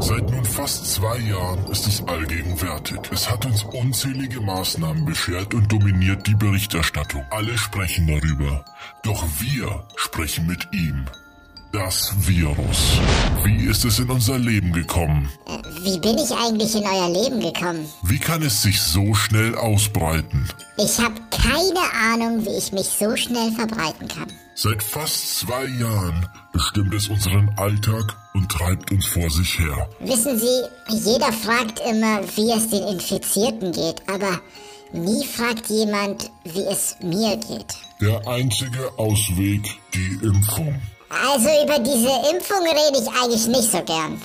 Seit nun fast zwei Jahren ist es allgegenwärtig. Es hat uns unzählige Maßnahmen beschert und dominiert die Berichterstattung. Alle sprechen darüber. Doch wir sprechen mit ihm. Das Virus. Wie ist es in unser Leben gekommen? Wie bin ich eigentlich in euer Leben gekommen? Wie kann es sich so schnell ausbreiten? Ich habe keine Ahnung, wie ich mich so schnell verbreiten kann. Seit fast zwei Jahren bestimmt es unseren Alltag und treibt uns vor sich her. Wissen Sie, jeder fragt immer, wie es den Infizierten geht, aber nie fragt jemand, wie es mir geht. Der einzige Ausweg, die Impfung. Also über diese Impfung rede ich eigentlich nicht so gern.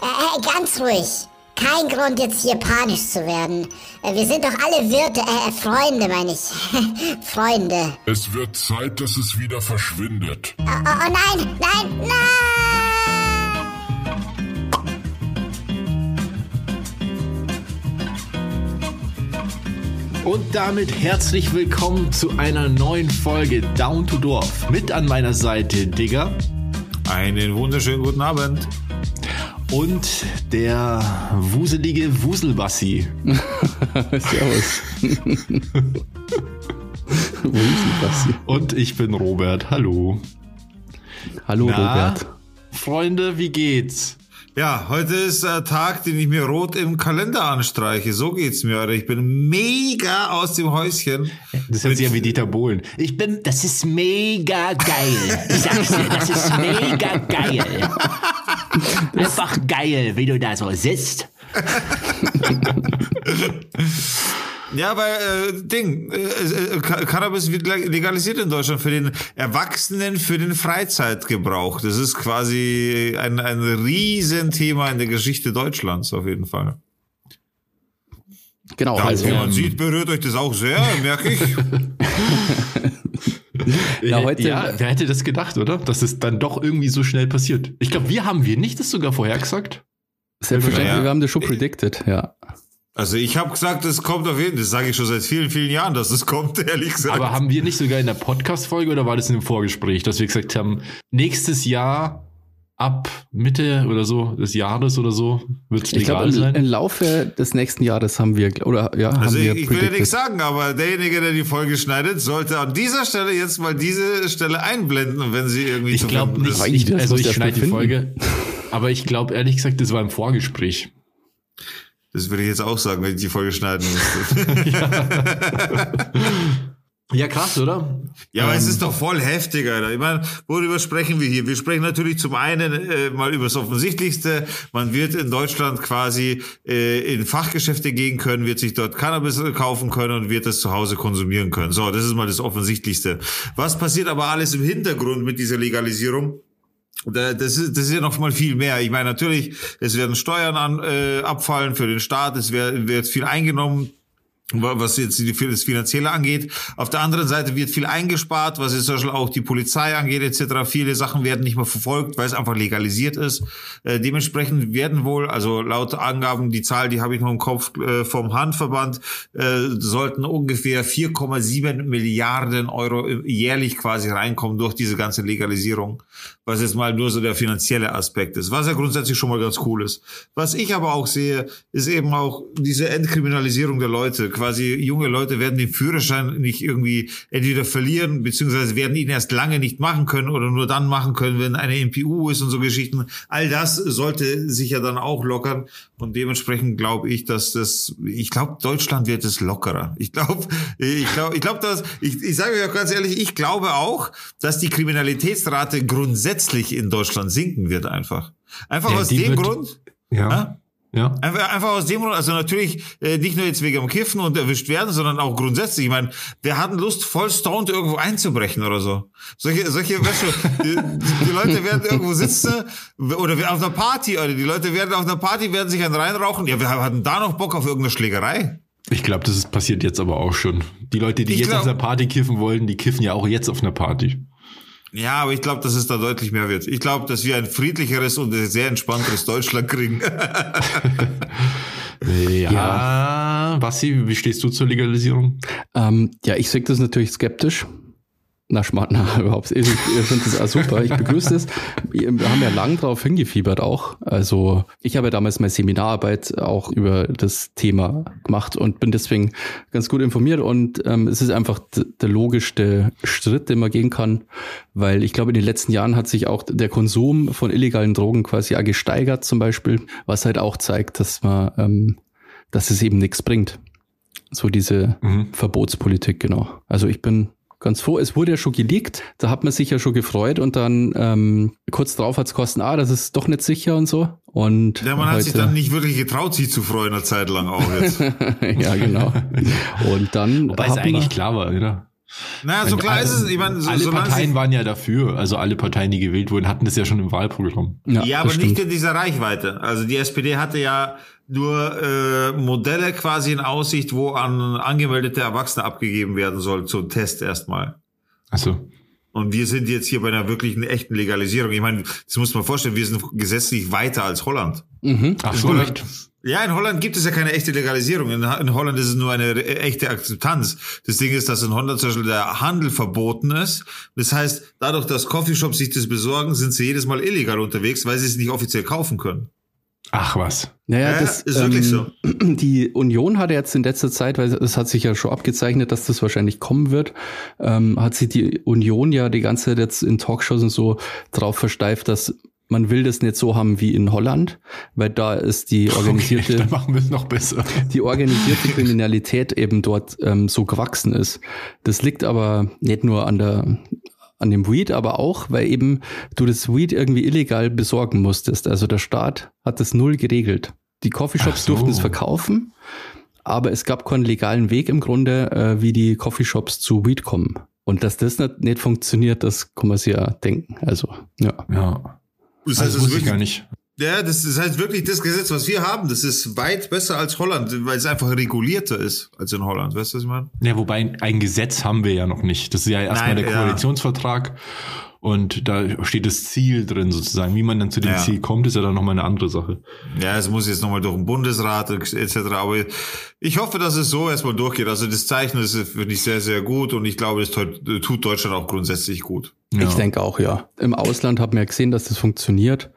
Äh, äh, ganz ruhig. Kein Grund jetzt hier panisch zu werden. Äh, wir sind doch alle Wirte, äh, Freunde meine ich. Freunde. Es wird Zeit, dass es wieder verschwindet. Oh, oh, oh nein, nein, nein! Und damit herzlich willkommen zu einer neuen Folge Down to Dorf. Mit an meiner Seite Digger Einen wunderschönen guten Abend. und der wuselige Wuselbassi. Servus. Hier? Und ich bin Robert. Hallo. Hallo Na, Robert. Freunde, wie geht's? Ja, heute ist der Tag, den ich mir rot im Kalender anstreiche. So geht's mir, Alter. Ich bin mega aus dem Häuschen. Das hört sich ja wie Dieter Bohlen. Ich bin, das ist mega geil. Ich sag's dir, das ist mega geil. Einfach geil, wie du da so sitzt. Ja, weil äh, Ding, äh, äh, Ca- Cannabis wird leg- legalisiert in Deutschland für den Erwachsenen, für den Freizeitgebrauch. Das ist quasi ein, ein Riesenthema in der Geschichte Deutschlands auf jeden Fall. Genau, Ja, also wie man ähm, sieht, berührt euch das auch sehr, merke ich. Ja, heute- ja, wer hätte das gedacht, oder? Dass es dann doch irgendwie so schnell passiert. Ich glaube, wir haben wir nicht das sogar vorhergesagt. selbstverständlich, Ja. wir haben das schon predicted, ja. Also ich habe gesagt, es kommt auf jeden Fall, das sage ich schon seit vielen, vielen Jahren, dass es kommt, ehrlich gesagt. Aber haben wir nicht sogar in der Podcast-Folge oder war das in dem Vorgespräch, dass wir gesagt haben, nächstes Jahr ab Mitte oder so des Jahres oder so wird es Ich legal glaube, im, sein? im Laufe des nächsten Jahres haben wir, oder ja, Also haben wir ich, ich will ja nichts sagen, aber derjenige, der die Folge schneidet, sollte an dieser Stelle jetzt mal diese Stelle einblenden, wenn sie irgendwie Ich zu glaube finden nicht, ist. Ich, ich, also ich schneide die Folge. Aber ich glaube ehrlich gesagt, das war im Vorgespräch. Das würde ich jetzt auch sagen, wenn ich die Folge schneiden müsste. Ja, krass, oder? ja, aber es Ähm, ist doch voll heftig, Alter. Ich meine, worüber sprechen wir hier? Wir sprechen natürlich zum einen äh, mal über das Offensichtlichste. Man wird in Deutschland quasi äh, in Fachgeschäfte gehen können, wird sich dort Cannabis kaufen können und wird das zu Hause konsumieren können. So, das ist mal das Offensichtlichste. Was passiert aber alles im Hintergrund mit dieser Legalisierung? Da- Das ist, das ist ja noch mal viel mehr. Ich meine, natürlich, es werden Steuern an, äh, abfallen für den Staat, es wird, wird viel eingenommen was jetzt das Finanzielle angeht. Auf der anderen Seite wird viel eingespart, was jetzt zum Beispiel auch die Polizei angeht etc. Viele Sachen werden nicht mehr verfolgt, weil es einfach legalisiert ist. Äh, dementsprechend werden wohl, also laut Angaben, die Zahl, die habe ich noch im Kopf äh, vom Handverband, äh, sollten ungefähr 4,7 Milliarden Euro jährlich quasi reinkommen durch diese ganze Legalisierung. Was jetzt mal nur so der finanzielle Aspekt ist, was ja grundsätzlich schon mal ganz cool ist. Was ich aber auch sehe, ist eben auch diese Entkriminalisierung der Leute. Quasi junge Leute werden den Führerschein nicht irgendwie entweder verlieren, beziehungsweise werden ihn erst lange nicht machen können oder nur dann machen können, wenn eine MPU ist und so Geschichten. All das sollte sich ja dann auch lockern. Und dementsprechend glaube ich, dass das, ich glaube, Deutschland wird es lockerer. Ich glaube, ich glaube, ich glaube, dass, ich, ich sage euch auch ganz ehrlich, ich glaube auch, dass die Kriminalitätsrate grundsätzlich in Deutschland sinken wird einfach. Einfach Ja, aus dem Grund, Ja. Ja? Ja. Einfach, einfach aus dem Grund, also natürlich äh, nicht nur jetzt wegen dem Kiffen und erwischt werden, sondern auch grundsätzlich. Ich meine, wer hat Lust, voll stoned irgendwo einzubrechen oder so? Solche, solche, weißt du, die, die Leute werden irgendwo sitzen oder auf einer Party, oder die Leute werden auf einer Party, werden sich einen reinrauchen. Ja, wir hatten da noch Bock auf irgendeine Schlägerei. Ich glaube, das ist passiert jetzt aber auch schon. Die Leute, die Ich jetzt glaub- auf einer Party kiffen wollen, die kiffen ja auch jetzt auf einer Party. Ja, aber ich glaube, dass es da deutlich mehr wird. Ich glaube, dass wir ein friedlicheres und sehr entspannteres Deutschland kriegen. Ja. Bassi, wie stehst du zur Legalisierung? Ähm, ja, ich sehe das natürlich skeptisch. Na, Schmarrn, na, überhaupt. Ich, ich finde das auch super. Ich begrüße es. Wir haben ja lang drauf hingefiebert auch. Also, ich habe ja damals meine Seminararbeit auch über das Thema gemacht und bin deswegen ganz gut informiert. Und ähm, es ist einfach der logischste Schritt, den man gehen kann, weil ich glaube, in den letzten Jahren hat sich auch der Konsum von illegalen Drogen quasi auch gesteigert, zum Beispiel, was halt auch zeigt, dass man, ähm, dass es eben nichts bringt. So diese Mhm. Verbotspolitik, genau. Also ich bin ganz froh. Es wurde ja schon geleakt, da hat man sich ja schon gefreut und dann ähm, kurz drauf hat es kosten, ah, das ist doch nicht sicher und so. Und Ja, man hat sich dann nicht wirklich getraut, sich zu freuen, eine Zeit lang auch jetzt. ja, genau. Und dann Wobei es eigentlich klar war, oder? naja, so klar alle- ist es. Ich meine, so, alle Parteien waren ja dafür. Also alle Parteien, die gewählt wurden, hatten das ja schon im Wahlprogramm. ja, ja, aber nicht stimmt. in dieser Reichweite. Also die SPD hatte ja nur äh, Modelle quasi in Aussicht, wo an angemeldete Erwachsene abgegeben werden soll zum Test erstmal. Also Und wir sind jetzt hier bei einer wirklichen echten Legalisierung. Ich meine, das muss man vorstellen, wir sind gesetzlich weiter als Holland. Mhm. ach so, Holland- echt? Ja, in Holland gibt es ja keine echte Legalisierung. In, in Holland ist es nur eine echte Akzeptanz. Das Ding ist, dass in Holland zum Beispiel der Handel verboten ist. Das heißt, dadurch, dass Coffeeshops sich das besorgen, sind sie jedes Mal illegal unterwegs, weil sie es nicht offiziell kaufen können. Ach was. Naja, Ja, das ist wirklich ähm, Die Union hatte jetzt in letzter Zeit, weil es hat sich ja schon abgezeichnet, dass das wahrscheinlich kommen wird, ähm, hat sich die Union ja die ganze Zeit jetzt in Talkshows und so drauf versteift, dass man will das nicht so haben wie in Holland, weil da ist die organisierte Okay, machen wir es noch besser. die organisierte Kriminalität eben dort ähm, so gewachsen ist. Das liegt aber nicht nur an der an dem Weed, aber auch, weil eben du das Weed irgendwie illegal besorgen musstest. Also der Staat hat das null geregelt. Die Coffeeshops so. durften es verkaufen, aber es gab keinen legalen Weg im Grunde, äh, wie die Coffeeshops zu Weed kommen. Und dass das nicht, nicht funktioniert, das kann man sich ja denken. Also, ja. Ja. Das Das heißt, es ist wusste ich wirklich, gar nicht. Ja, das, das heißt wirklich, das Gesetz, was wir haben, das ist weit besser als Holland, weil es einfach regulierter ist als in Holland. Weißt du, was ich meine? Ja, wobei ein Gesetz haben wir ja noch nicht. Das ist ja erstmal Nein, der ja. Koalitionsvertrag und da steht das Ziel drin sozusagen. Wie man dann zu dem Ja. Ziel kommt, ist ja dann nochmal eine andere Sache. Ja, es muss jetzt nochmal durch den Bundesrat etc. Aber ich hoffe, dass es so erstmal durchgeht. Also das Zeichen ist, finde ich, sehr, sehr gut und ich glaube, es tut Deutschland auch grundsätzlich gut. Ja. Ich denke auch, ja. Im Ausland haben wir ja gesehen, dass das funktioniert.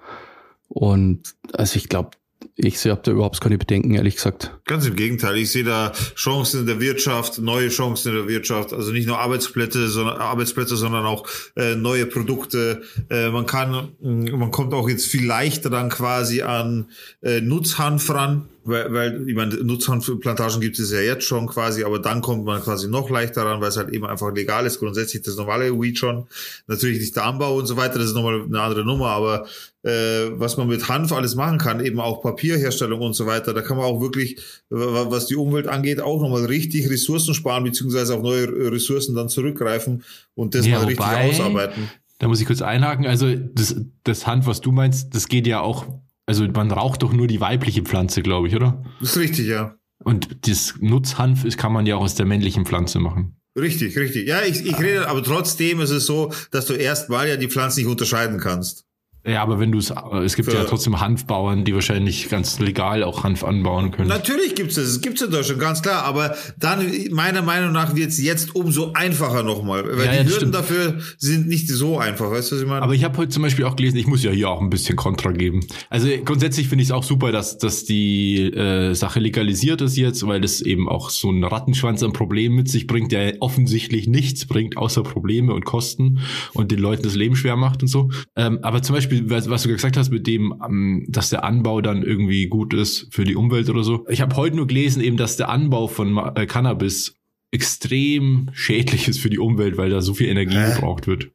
Und also ich glaube, ich habe da überhaupt keine Bedenken, ehrlich gesagt. Ganz im Gegenteil. Ich sehe da Chancen in der Wirtschaft, neue Chancen in der Wirtschaft. Also nicht nur Arbeitsplätze, sondern Arbeitsplätze, sondern auch äh, neue Produkte. Äh, man kann, mh, man kommt auch jetzt viel leichter dann quasi an äh, Nutzhanf ran. Weil, weil ich meine, Nutzhanfplantagen gibt es ja jetzt schon quasi, aber dann kommt man quasi noch leichter ran, weil es halt eben einfach legal ist. Grundsätzlich das normale Weed schon. Natürlich nicht der Anbau und so weiter, das ist nochmal eine andere Nummer, aber äh, was man mit Hanf alles machen kann, eben auch Papierherstellung und so weiter, da kann man auch wirklich, wa- was die Umwelt angeht, auch nochmal richtig Ressourcen sparen, beziehungsweise auf neue Ressourcen dann zurückgreifen und das Ja, mal richtig wobei- ausarbeiten. Da muss ich kurz einhaken. Also das, das Hand, was du meinst, das geht ja auch, also man raucht doch nur die weibliche Pflanze, glaube ich, oder? Das ist richtig, ja. Und das Nutzhanf ist, kann man ja auch aus der männlichen Pflanze machen. Richtig, richtig. Ja, ich, ich rede, aber trotzdem ist es so, dass du erstmal ja die Pflanzen nicht unterscheiden kannst. Ja, aber wenn du es, es gibt ja trotzdem Hanfbauern, die wahrscheinlich ganz legal auch Hanf anbauen können. Natürlich gibt's das, es gibt's in Deutschland, ganz klar, aber dann, meiner Meinung nach, wird's jetzt umso einfacher nochmal, weil Ja, die ja, das Hürden dafür sind nicht so einfach, weißt du, was ich meine? Aber ich habe heute zum Beispiel auch gelesen, ich muss ja hier auch ein bisschen Kontra geben. Also grundsätzlich finde ich es auch super, dass, dass die äh, Sache legalisiert ist jetzt, weil es eben auch so einen Rattenschwanz an Problemen mit sich bringt, der offensichtlich nichts bringt, außer Probleme und Kosten und den Leuten das Leben schwer macht und so. Ähm, aber zum Beispiel, was, was du gesagt hast mit dem, ähm, dass der Anbau dann irgendwie gut ist für die Umwelt oder so. Ich habe heute nur gelesen eben, dass der Anbau von äh, Cannabis extrem schädlich ist für die Umwelt, weil da so viel Energie Hä? gebraucht wird.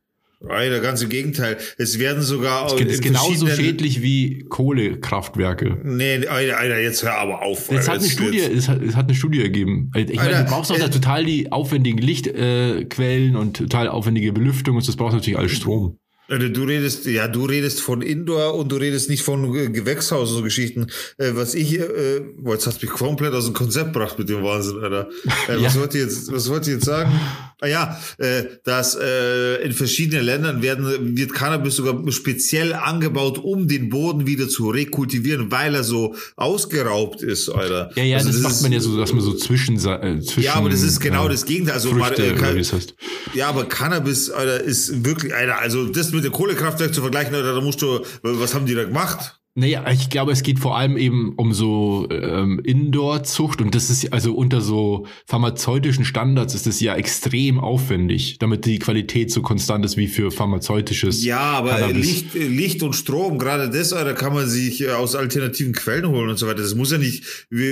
Alter, ganz im Gegenteil. Es werden sogar in ist genauso schädlich wie Kohlekraftwerke. Nee, Alter, Alter, jetzt hör aber auf. Es Alter. hat eine Jetzt- Studie, jetzt- es hat, es hat eine Studie ergeben. Ich meine, Alter, du brauchst auch da äh, total die aufwendigen Lichtquellen äh, und total aufwendige Belüftung und das braucht natürlich alles Strom. Also Du redest, ja, du redest von Indoor und du redest nicht von äh, Gewächshaus und so Geschichten. Äh, was ich, äh, boah, jetzt hast du mich komplett aus dem Konzept gebracht mit dem Wahnsinn, Alter. Äh, Was Ja. wollt ihr jetzt, was wollt ihr jetzt sagen? Ah ja, äh, dass äh, in verschiedenen Ländern werden, wird Cannabis sogar speziell angebaut, um den Boden wieder zu rekultivieren, weil er so ausgeraubt ist, Alter. Ja, ja, Also das, macht ist- man ja so, dass man so zwischen, äh, zwischen Ja, aber das ist genau das Gegenteil. Also, Früchte, mal, äh, wie es heißt. ja, aber Cannabis, Alter, ist wirklich, Alter, also das mit dem Kohlekraftwerk zu vergleichen, Alter, da musst du, was haben die da gemacht? Naja, ich glaube, es geht vor allem eben um so ähm, Indoor-Zucht und das ist also unter so pharmazeutischen Standards ist das ja extrem aufwendig, damit die Qualität so konstant ist wie für pharmazeutisches Ja, aber Cannabis. Licht, Licht und Strom, gerade das, Alter, kann man sich äh, aus alternativen Quellen holen und so weiter. Das muss ja nicht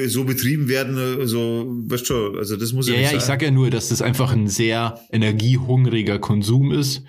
so betrieben werden, äh, so, weißt du, also das muss ja, Ja, nicht ja, ich sein. sag ja nur, dass das einfach ein sehr energiehungriger Konsum ist.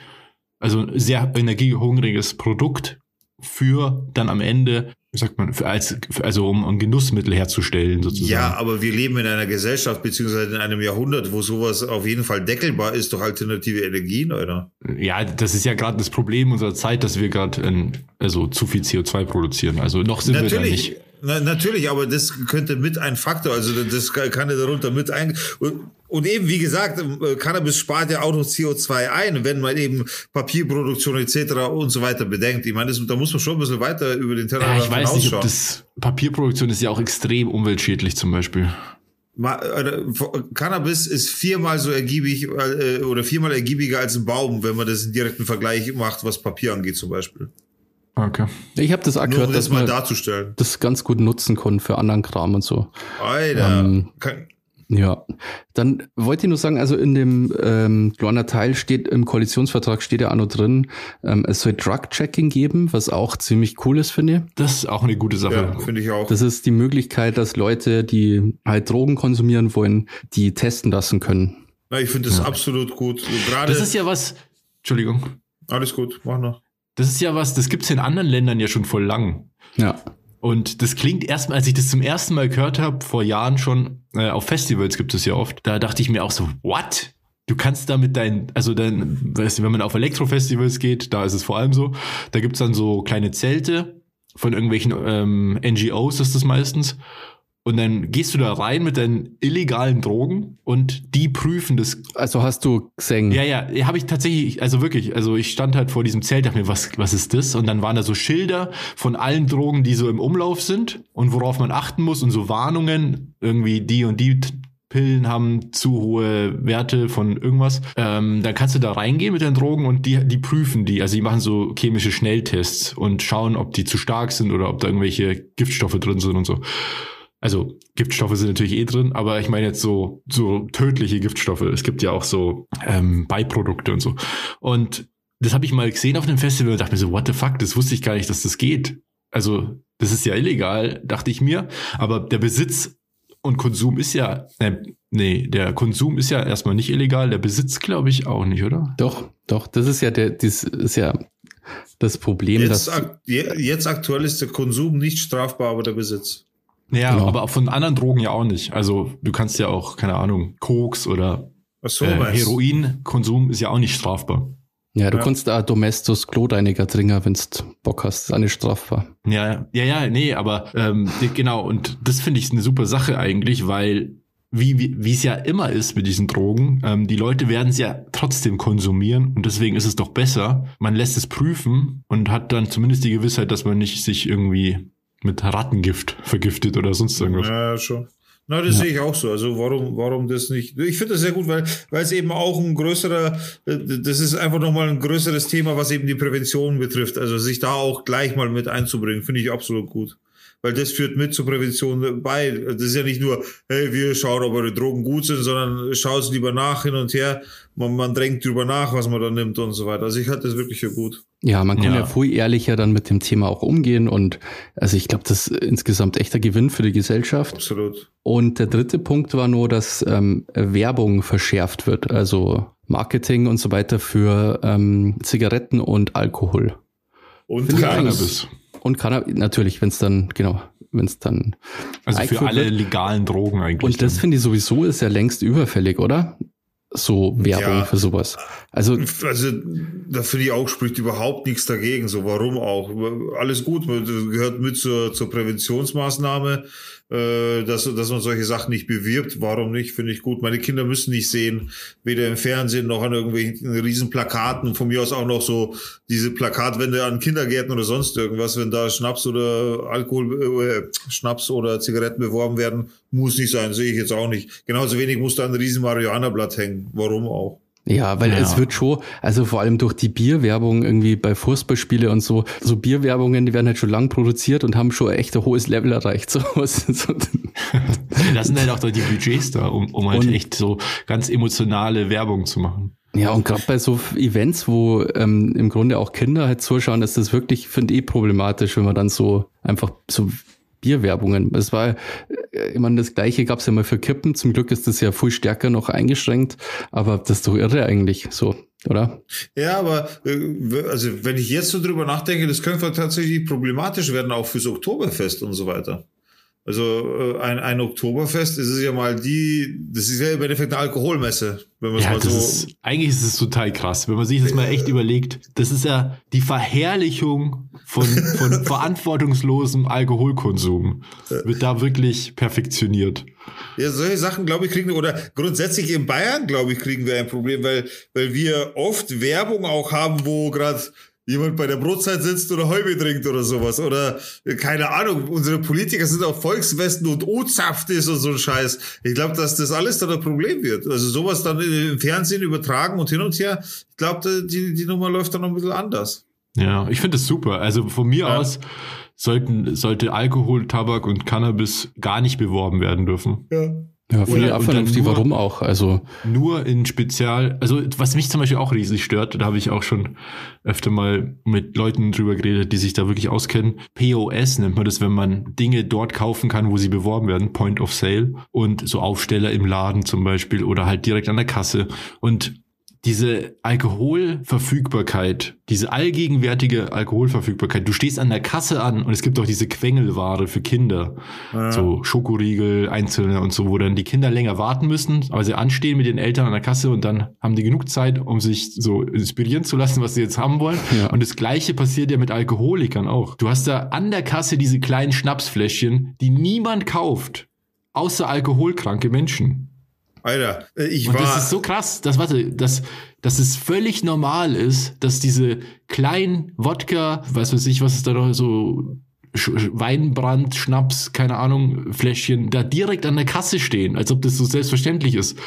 Also ein sehr energiehungriges Produkt für dann am Ende, wie sagt man, für als, für, also um ein Genussmittel herzustellen sozusagen. Ja, aber wir leben in einer Gesellschaft, beziehungsweise in einem Jahrhundert, wo sowas auf jeden Fall deckelbar ist durch alternative Energien, Alter. Ja, das ist ja gerade das Problem unserer Zeit, dass wir gerade also zu viel CO2 produzieren. Also noch sind wir da Natürlich, nicht. Na, natürlich, aber das könnte mit ein Faktor, also das kann ja darunter mit ein. Und, und eben, wie gesagt, äh, Cannabis spart ja auch noch CO2 ein, wenn man eben Papierproduktion etc. und so weiter bedenkt. Ich meine, das, da muss man schon ein bisschen weiter über den Ja, Tellerrand ich weiß nicht, ob das Papierproduktion ist ja auch extrem umweltschädlich zum Beispiel. Äh, Cannabis ist viermal so ergiebig äh, oder viermal ergiebiger als ein Baum, wenn man das in direkten Vergleich macht, was Papier angeht zum Beispiel. Okay. Ich habe das auch Nur gehört, um dass das man darzustellen. das ganz gut nutzen kann für anderen Kram und so. Alter. Ähm, kann, Ja, dann wollte ich nur sagen, also in dem ähm, kleiner Teil steht im Koalitionsvertrag steht ja auch noch drin, ähm, es soll Drug-Checking geben, was auch ziemlich cool ist, finde ich. Das ist auch eine gute Sache. ja, finde ich auch. Das ist die Möglichkeit, dass Leute, die halt Drogen konsumieren wollen, die testen lassen können. Na, ich finde das absolut gut. Gerade Das ist ja was, Entschuldigung, alles gut, mach noch. Das ist ja was, das gibt's in anderen Ländern ja schon voll lang. Ja. Und das klingt erstmal, als ich das zum ersten Mal gehört habe, vor Jahren schon, äh, auf Festivals gibt es ja oft, da dachte ich mir auch so, what? Du kannst damit dein, also dann, weißt du, wenn man auf Elektrofestivals geht, da ist es vor allem so, da gibt's dann so kleine Zelte von irgendwelchen ähm, NGOs ist das meistens. Und dann gehst du da rein mit deinen illegalen Drogen und die prüfen das Also hast du gesehen, ja, ja, habe ich tatsächlich, also wirklich, also ich stand halt vor diesem Zelt, dachte mir, was, was ist das? Und dann waren da so Schilder von allen Drogen, die so im Umlauf sind und worauf man achten muss und so Warnungen, irgendwie die und die Pillen haben zu hohe Werte von irgendwas. Ähm, dann kannst du da reingehen mit den Drogen und die, die prüfen die. Also die machen so chemische Schnelltests und schauen, ob die zu stark sind oder ob da irgendwelche Giftstoffe drin sind und so. Also Giftstoffe sind natürlich eh drin, aber ich meine jetzt so so tödliche Giftstoffe. Es gibt ja auch so ähm, Beiprodukte und so. Und das habe ich mal gesehen auf einem Festival und dachte mir so, what the fuck, das wusste ich gar nicht, dass das geht. Also das ist ja illegal, dachte ich mir. Aber der Besitz und Konsum ist ja, äh, nee, der Konsum ist ja erstmal nicht illegal, der Besitz glaube ich auch nicht, oder? doch, doch, das ist ja der, das ist ja das Problem, Jetzt, dass ak je- jetzt aktuell ist der Konsum nicht strafbar, aber der Besitz. Ja, Genau. aber auch von anderen Drogen ja auch nicht. Also du kannst ja auch, keine Ahnung, Koks oder so, äh? Heroinkonsum ist ja auch nicht strafbar. ja, du Ja. kannst da Domestos Kloreiniger trinken, wenn du Bock hast, das ist auch nicht strafbar. Ja, ja, ja, nee, aber ähm, genau, und das finde ich eine super Sache eigentlich, weil wie wie wie es ja immer ist mit diesen Drogen, ähm, die Leute werden es ja trotzdem konsumieren und deswegen ist es doch besser, man lässt es prüfen und hat dann zumindest die Gewissheit, dass man nicht sich irgendwie mit Rattengift vergiftet oder sonst irgendwas. Ja, schon. Na, das sehe ich auch so. Also warum, warum das nicht? Ich finde das sehr gut, weil, weil es eben auch ein größerer, äh, das ist einfach nochmal ein größeres Thema, was eben die Prävention betrifft. Also sich da auch gleich mal mit einzubringen, finde ich absolut gut. Weil das führt mit zur Prävention bei. Das ist ja nicht nur, hey, wir schauen, ob eure Drogen gut sind, sondern schaut lieber nach hin und her. Man, man denkt drüber nach, was man da nimmt und so weiter. Also ich halte das wirklich für gut. Ja, man kann ja. Ja. viel ehrlicher dann mit dem Thema auch umgehen und also ich glaube, das ist insgesamt echter Gewinn für die Gesellschaft. Absolut. Und der dritte Punkt war nur, dass ähm, Werbung verschärft wird, also Marketing und so weiter für ähm, Zigaretten und Alkohol. Und Cannabis. Und Cannabis, natürlich, wenn es dann, genau, wenn es dann. Also für alle wird. legalen Drogen eigentlich. Und das finde ich sowieso ist ja längst überfällig, oder? so Werbung Ja. für sowas. Also Also, da finde ich auch, spricht überhaupt nichts dagegen. So, warum auch? Alles gut, gehört mit zur, zur Präventionsmaßnahme, äh, dass, dass man solche Sachen nicht bewirbt. Warum nicht? Finde ich gut. Meine Kinder müssen nicht sehen, weder im Fernsehen noch an irgendwelchen riesen Plakaten. Von mir aus auch noch so diese Plakatwände an Kindergärten oder sonst irgendwas, wenn da Schnaps oder Alkohol, äh, Schnaps oder Zigaretten beworben werden, muss nicht sein, sehe ich jetzt auch nicht. Genauso wenig muss da ein riesen Marihuana-Blatt hängen. Warum auch? Ja, weil Ja. es wird schon, also vor allem durch die Bierwerbung irgendwie bei Fußballspiele und so, so Bierwerbungen, die werden halt schon lang produziert und haben schon echt ein hohes Level erreicht. So, so, Das sind halt auch die Budgets da, um, um halt Und- echt so ganz emotionale Werbung zu machen. ja, und gerade bei so Events, wo ähm, im Grunde auch Kinder halt zuschauen, ist das wirklich, finde ich, problematisch, wenn man dann so einfach so Bierwerbungen. Es war, äh, meine, das gleiche gab es ja mal für Kippen. Zum Glück ist das ja viel stärker noch eingeschränkt, aber das ist doch irre eigentlich so, oder? Ja, aber äh, also wenn ich jetzt so drüber nachdenke, das könnte tatsächlich problematisch werden, auch fürs Oktoberfest und so weiter. Also äh, ein, ein Oktoberfest, ist ja mal die, das ist ja im Endeffekt eine Alkoholmesse, wenn man es Ja, mal so. ist, eigentlich ist es total krass, wenn man sich das mal echt überlegt. Das ist ja die Verherrlichung von, von verantwortungslosem Alkoholkonsum. Wird da wirklich perfektioniert. Ja, solche Sachen, glaube ich, kriegen oder grundsätzlich in Bayern, glaube ich, kriegen wir ein Problem, weil, weil wir oft Werbung auch haben, wo gerade jemand bei der Brotzeit sitzt oder Häube trinkt oder sowas. Oder äh, keine Ahnung, unsere Politiker sind auf Volkswesten und O-Saft ist und so ein Scheiß. Ich glaube, dass das alles dann ein Problem wird. Also sowas dann im Fernsehen übertragen und hin und her. Ich glaube, die, die Nummer läuft dann noch ein bisschen anders. Ja, ich finde das super. Also von mir Ja. aus sollten, sollte Alkohol, Tabak und Cannabis gar nicht beworben werden dürfen. Ja. Ja, finde ich Oder- auch und dann vernünftig. nur- Warum auch? Also, Nur in Spezial, also was mich zum Beispiel auch riesig stört, da habe ich auch schon öfter mal mit Leuten drüber geredet, die sich da wirklich auskennen. POS nennt man das, wenn man Dinge dort kaufen kann, wo sie beworben werden, Point of Sale und so Aufsteller im Laden zum Beispiel oder halt direkt an der Kasse. Und diese Alkoholverfügbarkeit, diese allgegenwärtige Alkoholverfügbarkeit, du stehst an der Kasse an und es gibt auch diese Quengelware für Kinder, so Schokoriegel, einzelne und so, wo dann die Kinder länger warten müssen, aber sie anstehen mit den Eltern an der Kasse und dann haben die genug Zeit, um sich so inspirieren zu lassen, was sie jetzt haben wollen. Ja. Und das Gleiche passiert ja mit Alkoholikern auch. Du hast da an der Kasse diese kleinen Schnapsfläschchen, die niemand kauft, außer alkoholkranke Menschen. Alter, äh, ich Und war. das ist so krass, dass, warte, dass, dass es völlig normal ist, dass diese kleinen Wodka, was weiß ich, was ist da noch so, Sch- Weinbrand, Schnaps, keine Ahnung, Fläschchen, da direkt an der Kasse stehen, als ob das so selbstverständlich ist.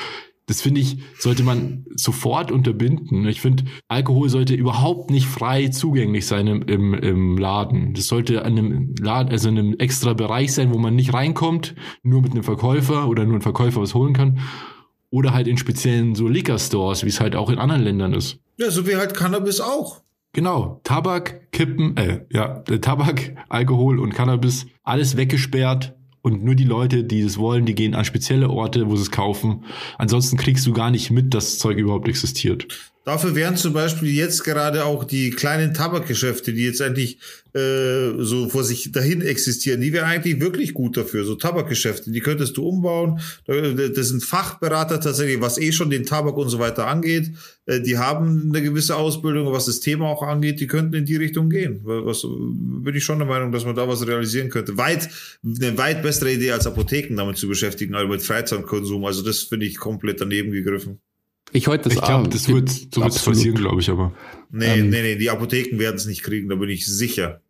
Das finde ich, sollte man sofort unterbinden. Ich finde, Alkohol sollte überhaupt nicht frei zugänglich sein im, im, im Laden. Das sollte an einem Laden, also in einem extra Bereich sein, wo man nicht reinkommt, nur mit einem Verkäufer oder nur ein Verkäufer was holen kann. Oder halt in speziellen so Liquor Stores, wie es halt auch in anderen Ländern ist. ja, so wie halt Cannabis auch. Genau, Tabak, Kippen, äh, ja, Tabak, Alkohol und Cannabis, alles weggesperrt und nur die Leute, die es wollen, die gehen an spezielle Orte, wo sie es kaufen. Ansonsten kriegst du gar nicht mit, dass das Zeug überhaupt existiert. Dafür wären zum Beispiel jetzt gerade auch die kleinen Tabakgeschäfte, die jetzt eigentlich äh, so vor sich dahin existieren, die wären eigentlich wirklich gut dafür. So Tabakgeschäfte, die könntest du umbauen. Das sind Fachberater tatsächlich, was eh schon den Tabak und so weiter angeht. Äh, Die haben eine gewisse Ausbildung, was das Thema auch angeht. Die könnten in die Richtung gehen. Was, bin ich schon der Meinung, dass man da was realisieren könnte. Weit, eine weit bessere Idee als Apotheken damit zu beschäftigen, also mit Freizeitkonsum. Also das finde ich komplett daneben gegriffen. Ich heute das Ich glaube, das wird, so absolut. passieren, glaube ich, aber. Nee, Ähm, nee, nee, die Apotheken werden es nicht kriegen, da bin ich sicher.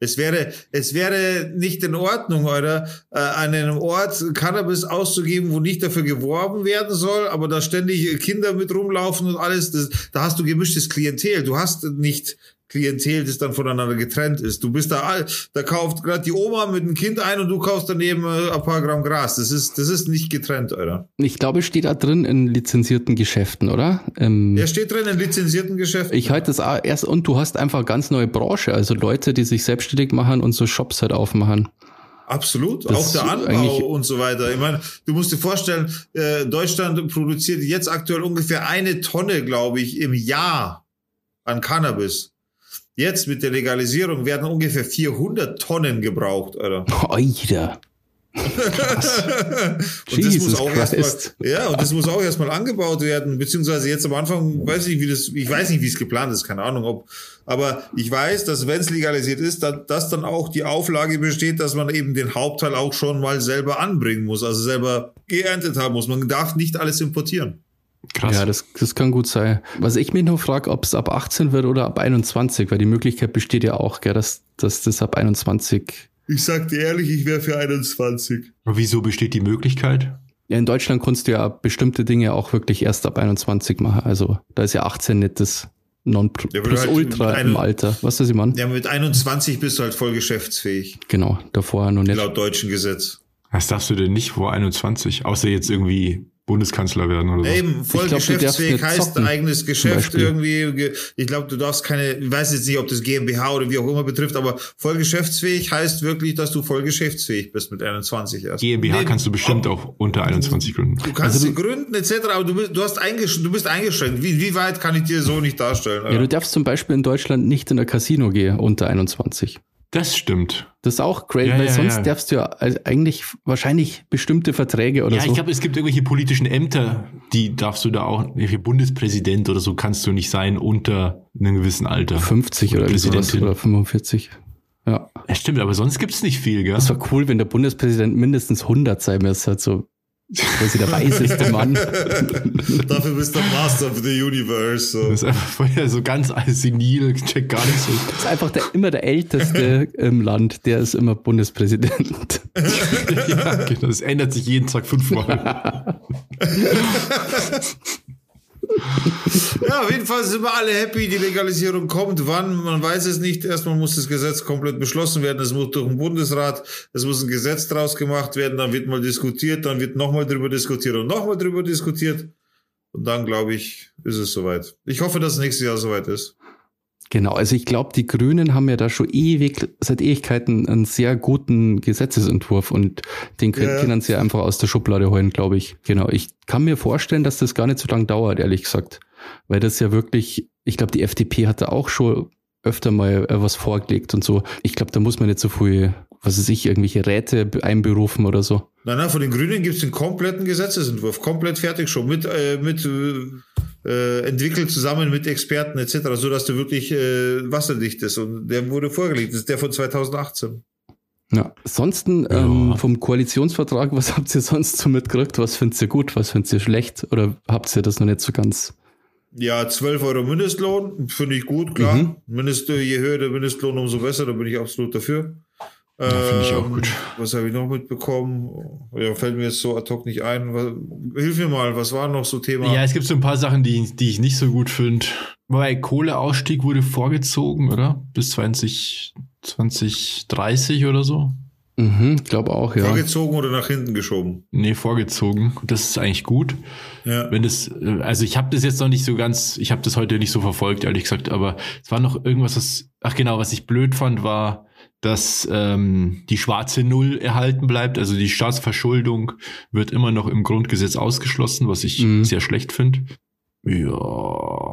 Es wäre, es wäre nicht in Ordnung, oder äh, an einem Ort Cannabis auszugeben, wo nicht dafür geworben werden soll, aber da ständig Kinder mit rumlaufen und alles. Das, da hast du gemischtes Klientel. Du hast nicht Klientel, das dann voneinander getrennt ist. Du bist da, all- da kauft gerade die Oma mit dem Kind ein und du kaufst daneben äh, ein paar Gramm Gras. Das ist, das ist nicht getrennt, oder? Ich glaube, es steht da drin in lizenzierten Geschäften, oder? Ähm, Der steht drin in lizenzierten Geschäften. ich halte das auch erst, und du hast einfach ganz neue Branche, also Leute, die sich selbstständig machen und so Shops halt aufmachen. Absolut, Das auch der Anbau und so weiter. Ich meine, du musst dir vorstellen, äh, Deutschland produziert jetzt aktuell ungefähr eine Tonne, glaube ich, im Jahr an Cannabis. Jetzt mit der Legalisierung werden ungefähr 400 Tonnen gebraucht, oder? Alter. und das Jesus muss auch Christ. erstmal, ja, und das muss auch erstmal angebaut werden, beziehungsweise jetzt am Anfang weiß ich, wie das, ich weiß nicht, wie es geplant ist, keine Ahnung, ob, aber ich weiß, dass wenn es legalisiert ist, dann, dass dann auch die Auflage besteht, dass man eben den Hauptteil auch schon mal selber anbringen muss, also selber geerntet haben muss. Man darf nicht alles importieren. Krass. Ja, das, das kann gut sein. Was ich mich nur frage, ob es ab 18 wird oder ab 21, weil die Möglichkeit besteht ja auch, gell, dass, dass das ab 21. Ich sag dir ehrlich, ich wäre für 21. Aber wieso besteht die Möglichkeit? Ja, in Deutschland kannst du ja bestimmte Dinge auch wirklich erst ab 21 machen. Also da ist ja 18 nicht das Ja, weil du Non-Plus-Ultra halt im eine- Alter. Was ist das, Mann? Ja, mit 21 bist du halt voll geschäftsfähig, Genau, davor noch nicht. laut deutschen Gesetz. Was darfst du denn nicht vor 21? Außer jetzt irgendwie Bundeskanzler werden oder so. Eben, voll Ich glaub, du darfst geschäftsfähig heißt zocken, eigenes Geschäft irgendwie. ge- Ich glaube, du darfst keine, ich weiß jetzt nicht, ob das GmbH oder wie auch immer betrifft, aber voll geschäftsfähig heißt wirklich, dass du voll geschäftsfähig bist mit 21 erst. GmbH Nee, kannst du bestimmt ob- auch unter 21 gründen. Du kannst Also sie gründen etc., aber du bist, du hast eingesch du bist eingeschränkt. Wie, wie weit kann ich dir so nicht darstellen? Ja, du darfst zum Beispiel in Deutschland nicht in ein Casino gehen unter 21. Das stimmt. Das ist auch great, Ja, weil ja, sonst ja. darfst du ja eigentlich wahrscheinlich bestimmte Verträge oder Ja, so. ich glaube, es gibt irgendwelche politischen Ämter, die darfst du da auch, irgendwelche Bundespräsident oder so kannst du nicht sein unter einem gewissen Alter. 50 oder irgendwie Präsidentin. oder 45. Ja. Ja, stimmt, aber sonst gibt's nicht viel, gell? Das war cool, wenn der Bundespräsident mindestens 100 sein müsste. Halt so, quasi der weiseste Mann. Dafür bist du Master of the Universe. So. Das ist einfach vorher so ganz senil, checkt gar nicht so. Das ist einfach der, immer der Älteste im Land. Der ist immer Bundespräsident. ja, genau, das ändert sich jeden Tag fünfmal. Ja, auf jeden Fall sind wir alle happy, die Legalisierung kommt. Wann, man weiß es nicht. Erstmal muss das Gesetz komplett beschlossen werden. Es muss durch den Bundesrat, es muss ein Gesetz draus gemacht werden, dann wird mal diskutiert, dann wird nochmal drüber diskutiert und nochmal drüber diskutiert. Und dann, glaube ich, ist es soweit. Ich hoffe, dass nächstes Jahr soweit ist. Genau, also ich glaube, die Grünen haben ja da schon ewig, seit Ewigkeiten einen sehr guten Gesetzesentwurf und den können, Ja. können sie einfach aus der Schublade holen, glaube ich. Genau, ich kann mir vorstellen, dass das gar nicht so lange dauert, ehrlich gesagt. Weil das ja wirklich, ich glaube, die FDP hat da auch schon öfter mal äh, was vorgelegt und so. Ich glaube, da muss man nicht so viel, was weiß ich, irgendwelche Räte einberufen oder so. Nein, nein, von den Grünen gibt es den kompletten Gesetzesentwurf, komplett fertig schon, mit, äh, mit äh, entwickelt zusammen mit Experten etc., so dass der wirklich äh, wasserdicht ist. Und der wurde vorgelegt. Das ist der von 2018. Ja. Ansonsten Ja. ähm, vom Koalitionsvertrag, was habt ihr sonst so mitgekriegt? Was findet ihr gut, was findet ihr schlecht? Oder habt ihr das noch nicht so ganz? Ja, 12 Euro Mindestlohn, finde ich gut, klar. Mhm. Mindest, je höher der Mindestlohn, umso besser, da bin ich absolut dafür. Ja, finde ich auch Ähm, gut. Was habe ich noch mitbekommen? Ja, fällt mir jetzt so ad hoc nicht ein. Was, hilf mir mal, was war noch so Thema? Ja, es gibt so ein paar Sachen, die, die ich nicht so gut finde. Wobei Kohleausstieg wurde vorgezogen, oder? Bis 20, 2030 oder so? Mhm, glaube auch, ja. Vorgezogen oder nach hinten geschoben? Nee, vorgezogen. Das ist eigentlich gut. Ja. Wenn das, äh, also ich habe das jetzt noch nicht so ganz, ich habe das heute nicht so verfolgt, ehrlich gesagt, aber es war noch irgendwas, was, ach genau, was ich blöd fand, war, dass ähm, die schwarze Null erhalten bleibt. Also die Staatsverschuldung wird immer noch im Grundgesetz ausgeschlossen, was ich Mhm. sehr schlecht finde. Ja,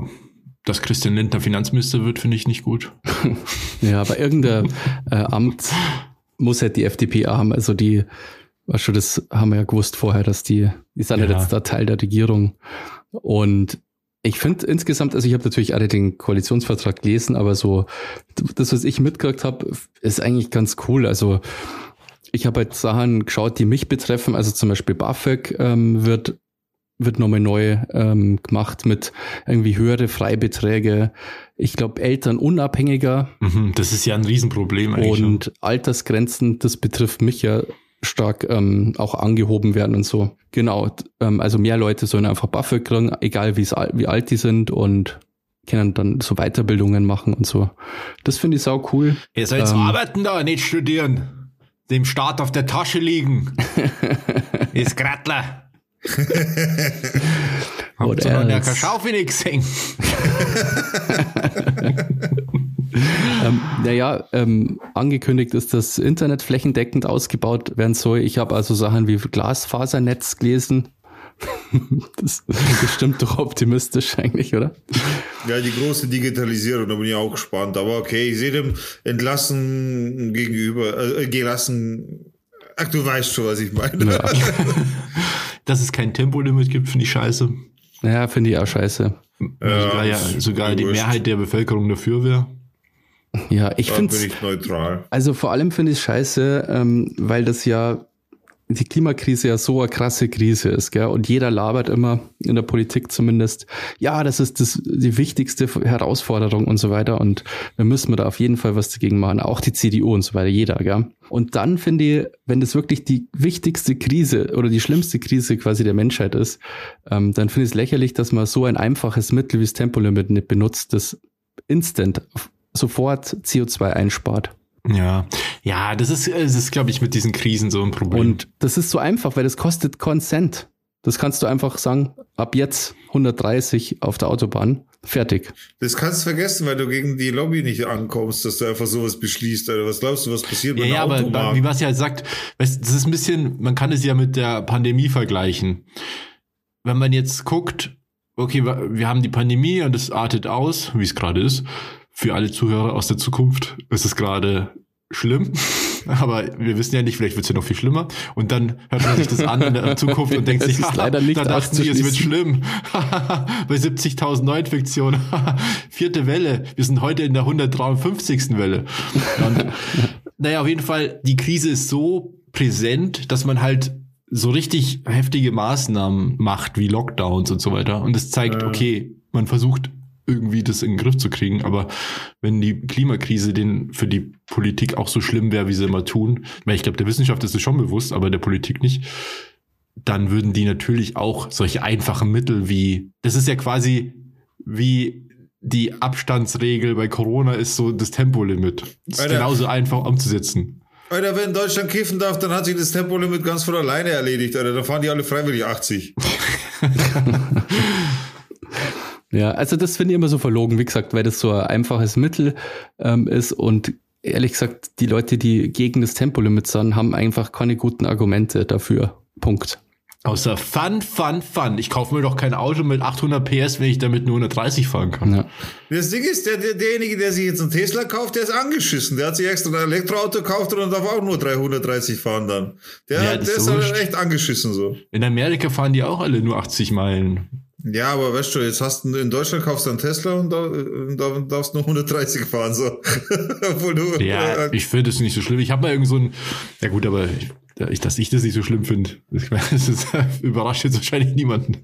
dass Christian Lindner Finanzminister wird, finde ich nicht gut. Ja, aber irgendein äh, Amt muss halt die FDP haben. Also die, was schon, das haben wir ja gewusst vorher, dass die, die sind ja Ja. jetzt da Teil der Regierung. Und ich finde insgesamt, also ich habe natürlich alle den Koalitionsvertrag gelesen, aber so das, was ich mitgekriegt habe, ist eigentlich ganz cool. Also ich habe halt Sachen geschaut, die mich betreffen. Also zum Beispiel BAföG ähm, wird wird nochmal neu ähm, gemacht mit irgendwie höhere Freibeträge. Ich glaube, Eltern unabhängiger Mhm, das ist ja ein Riesenproblem eigentlich. und Altersgrenzen, das betrifft mich ja stark ähm, auch angehoben werden und so. Genau, ähm, also mehr Leute sollen einfach Buffer kriegen, egal wie alt die sind und können dann so Weiterbildungen machen und so. Das finde ich sau cool. Ihr sollt Ähm. arbeiten da, nicht studieren. Dem Staat auf der Tasche liegen. ist Grattler. Oder noch in der nicht gesehen? ähm, naja, ähm, angekündigt ist, dass Internet flächendeckend ausgebaut werden soll. Ich habe also Sachen wie Glasfasernetz gelesen. das, das stimmt doch optimistisch eigentlich, oder? Ja, die große Digitalisierung, da bin ich auch gespannt. Aber okay, ich sehe dem entlassen gegenüber, äh, gelassen Ach, du weißt schon, was ich meine. Ja, Dass es kein Tempolimit gibt, finde ich scheiße. ja finde ich auch scheiße. sogar ja, sogar die wurscht. Mehrheit der Bevölkerung dafür wäre. Ja, ich finde ich neutral. Also vor allem finde ich es scheiße, ähm, weil das ja die Klimakrise ja so eine krasse Krise ist, gell? Und jeder labert immer in der Politik zumindest, ja, das ist das, die wichtigste Herausforderung und so weiter. Und wir müssen wir da auf jeden Fall was dagegen machen. Auch die CDU und so weiter, jeder, gell? Und dann finde ich, wenn das wirklich die wichtigste Krise oder die schlimmste Krise quasi der Menschheit ist, ähm, dann finde ich es lächerlich, dass man so ein einfaches Mittel wie das Tempolimit nicht benutzt, das instant sofort CO2 einspart. Ja, ja, das ist, es ist, glaube ich, mit diesen Krisen so ein Problem. Und das ist so einfach, weil das kostet Consent. Das kannst du einfach sagen, ab jetzt 130 auf der Autobahn, fertig. Das kannst du vergessen, weil du gegen die Lobby nicht ankommst, dass du einfach sowas beschließt. Alter. Was glaubst du, was passiert ja, mit ja, aber wie was ja sagt, weißt, das ist ein bisschen, man kann es ja mit der Pandemie vergleichen. Wenn man jetzt guckt, okay, wir haben die Pandemie und es artet aus, wie es gerade ist. Für alle Zuhörer aus der Zukunft ist es gerade schlimm. Aber wir wissen ja nicht, vielleicht wird es ja noch viel schlimmer. Und dann hört man sich das an in der Zukunft und denkt Es sich, ist "Haha, leider nicht da dachten sie, es wird auszuschließen." schlimm. Bei 70.000 Neuinfektionen. Vierte Welle. Wir sind heute in der 153. Welle. Und, naja, auf jeden Fall, die Krise ist so präsent, dass man halt so richtig heftige Maßnahmen macht, wie Lockdowns und so weiter. Und es zeigt, okay, man versucht irgendwie das in den Griff zu kriegen. Aber wenn die Klimakrise den für die Politik auch so schlimm wäre, wie sie immer tun, weil ich glaube, der Wissenschaft ist es schon bewusst, aber der Politik nicht, dann würden die natürlich auch solche einfachen Mittel wie, das ist ja quasi wie die Abstandsregel bei Corona ist so das Tempolimit. Das ist genauso einfach umzusetzen. Alter, wenn Deutschland kiffen darf, dann hat sich das Tempolimit ganz von alleine erledigt. Alter, dann fahren die alle freiwillig 80. Ja, also das finde ich immer so verlogen, wie gesagt, weil das so ein einfaches Mittel ähm, ist und ehrlich gesagt, die Leute, die gegen das Tempolimit sind, haben einfach keine guten Argumente dafür. Punkt. Außer Fun, Fun, Fun. Ich kaufe mir doch kein Auto mit 800 PS, wenn ich damit nur 130 fahren kann. Ja. Das Ding ist, der, der, derjenige, der sich jetzt einen Tesla kauft, der ist angeschissen. Der hat sich extra ein Elektroauto gekauft und darf auch nur 330 fahren dann. Der, Ja, der ist ist halt echt angeschissen so. In Amerika fahren die auch alle nur 80 Meilen. Ja, aber weißt du, jetzt hast du in Deutschland kaufst du einen Tesla und da, und da darfst nur 130 fahren, so. Obwohl du, Ja, äh, ich finde es nicht so schlimm. Ich habe mal irgend so ein, ja gut, aber ich, dass ich das nicht so schlimm finde, das ist, überrascht jetzt wahrscheinlich niemanden.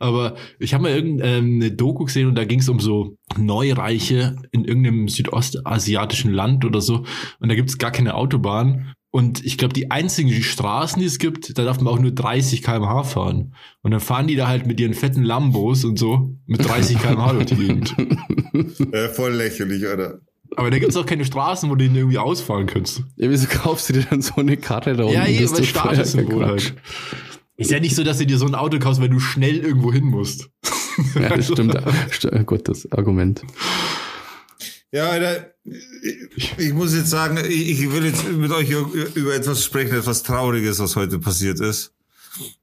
Aber ich habe mal irgendeine Doku gesehen und da ging es um so Neureiche in irgendeinem südostasiatischen Land oder so. Und da gibt es gar keine Autobahn. Und ich glaube, die einzigen Straßen, die es gibt, da darf man auch nur 30 km/h fahren. Und dann fahren die da halt mit ihren fetten Lambos und so mit 30 km/h durch die Gegend. äh, voll lächerlich, Alter. Aber da gibt es auch keine Straßen, wo du den irgendwie ausfahren kannst. ja. Wieso kaufst du dir dann so eine Karre da unten? Ja, eh, Das ist weil Statussymbol halt. Ist ja nicht so, dass du dir so ein Auto kaufst, weil du schnell irgendwo hin musst. Ja, das stimmt. St- Gut, das Argument. Ja, Alter, ich, muss jetzt sagen, ich, will jetzt mit euch über etwas sprechen, etwas Trauriges, was heute passiert ist.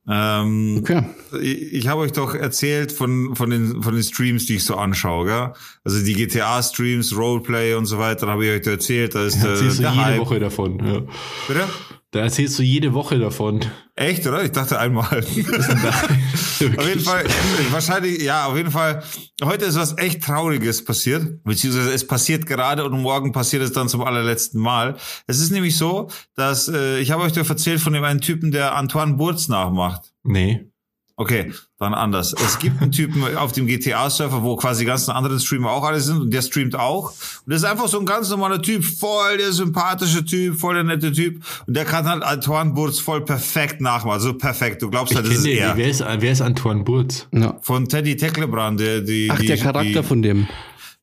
Ähm, Okay. Ich, ich habe euch doch erzählt von, von, den, von den Streams, die ich so anschaue, gell? Also die GTA-Streams, Roleplay und so weiter, habe ich euch da erzählt. Da ist Da der, der jede Hype. Woche davon. Ja. Bitte? Da erzählst du jede Woche davon. Echt, oder? Ich dachte einmal. auf jeden Fall, wahrscheinlich, ja, auf jeden Fall. Heute ist was echt Trauriges passiert, beziehungsweise es passiert gerade und morgen passiert es dann zum allerletzten Mal. Es ist nämlich so, dass äh, ich habe euch doch erzählt von dem einen Typen, der Antoine Burz nachmacht. Nee. Okay, dann anders. Es gibt einen Typen auf dem GTA-Server, wo quasi die ganzen anderen Streamer auch alle sind und der streamt auch. Und das ist einfach so ein ganz normaler Typ, voll der sympathische Typ, voll der nette Typ. Und der kann halt Antoine Burz voll perfekt nachmachen. Also perfekt, du glaubst Ich halt, das kenne ist den. er. Wer ist, wer ist Antoine Burz? Ja. Von Teddy Tecklebrand, der die. Ach, die, der Charakter die, von dem.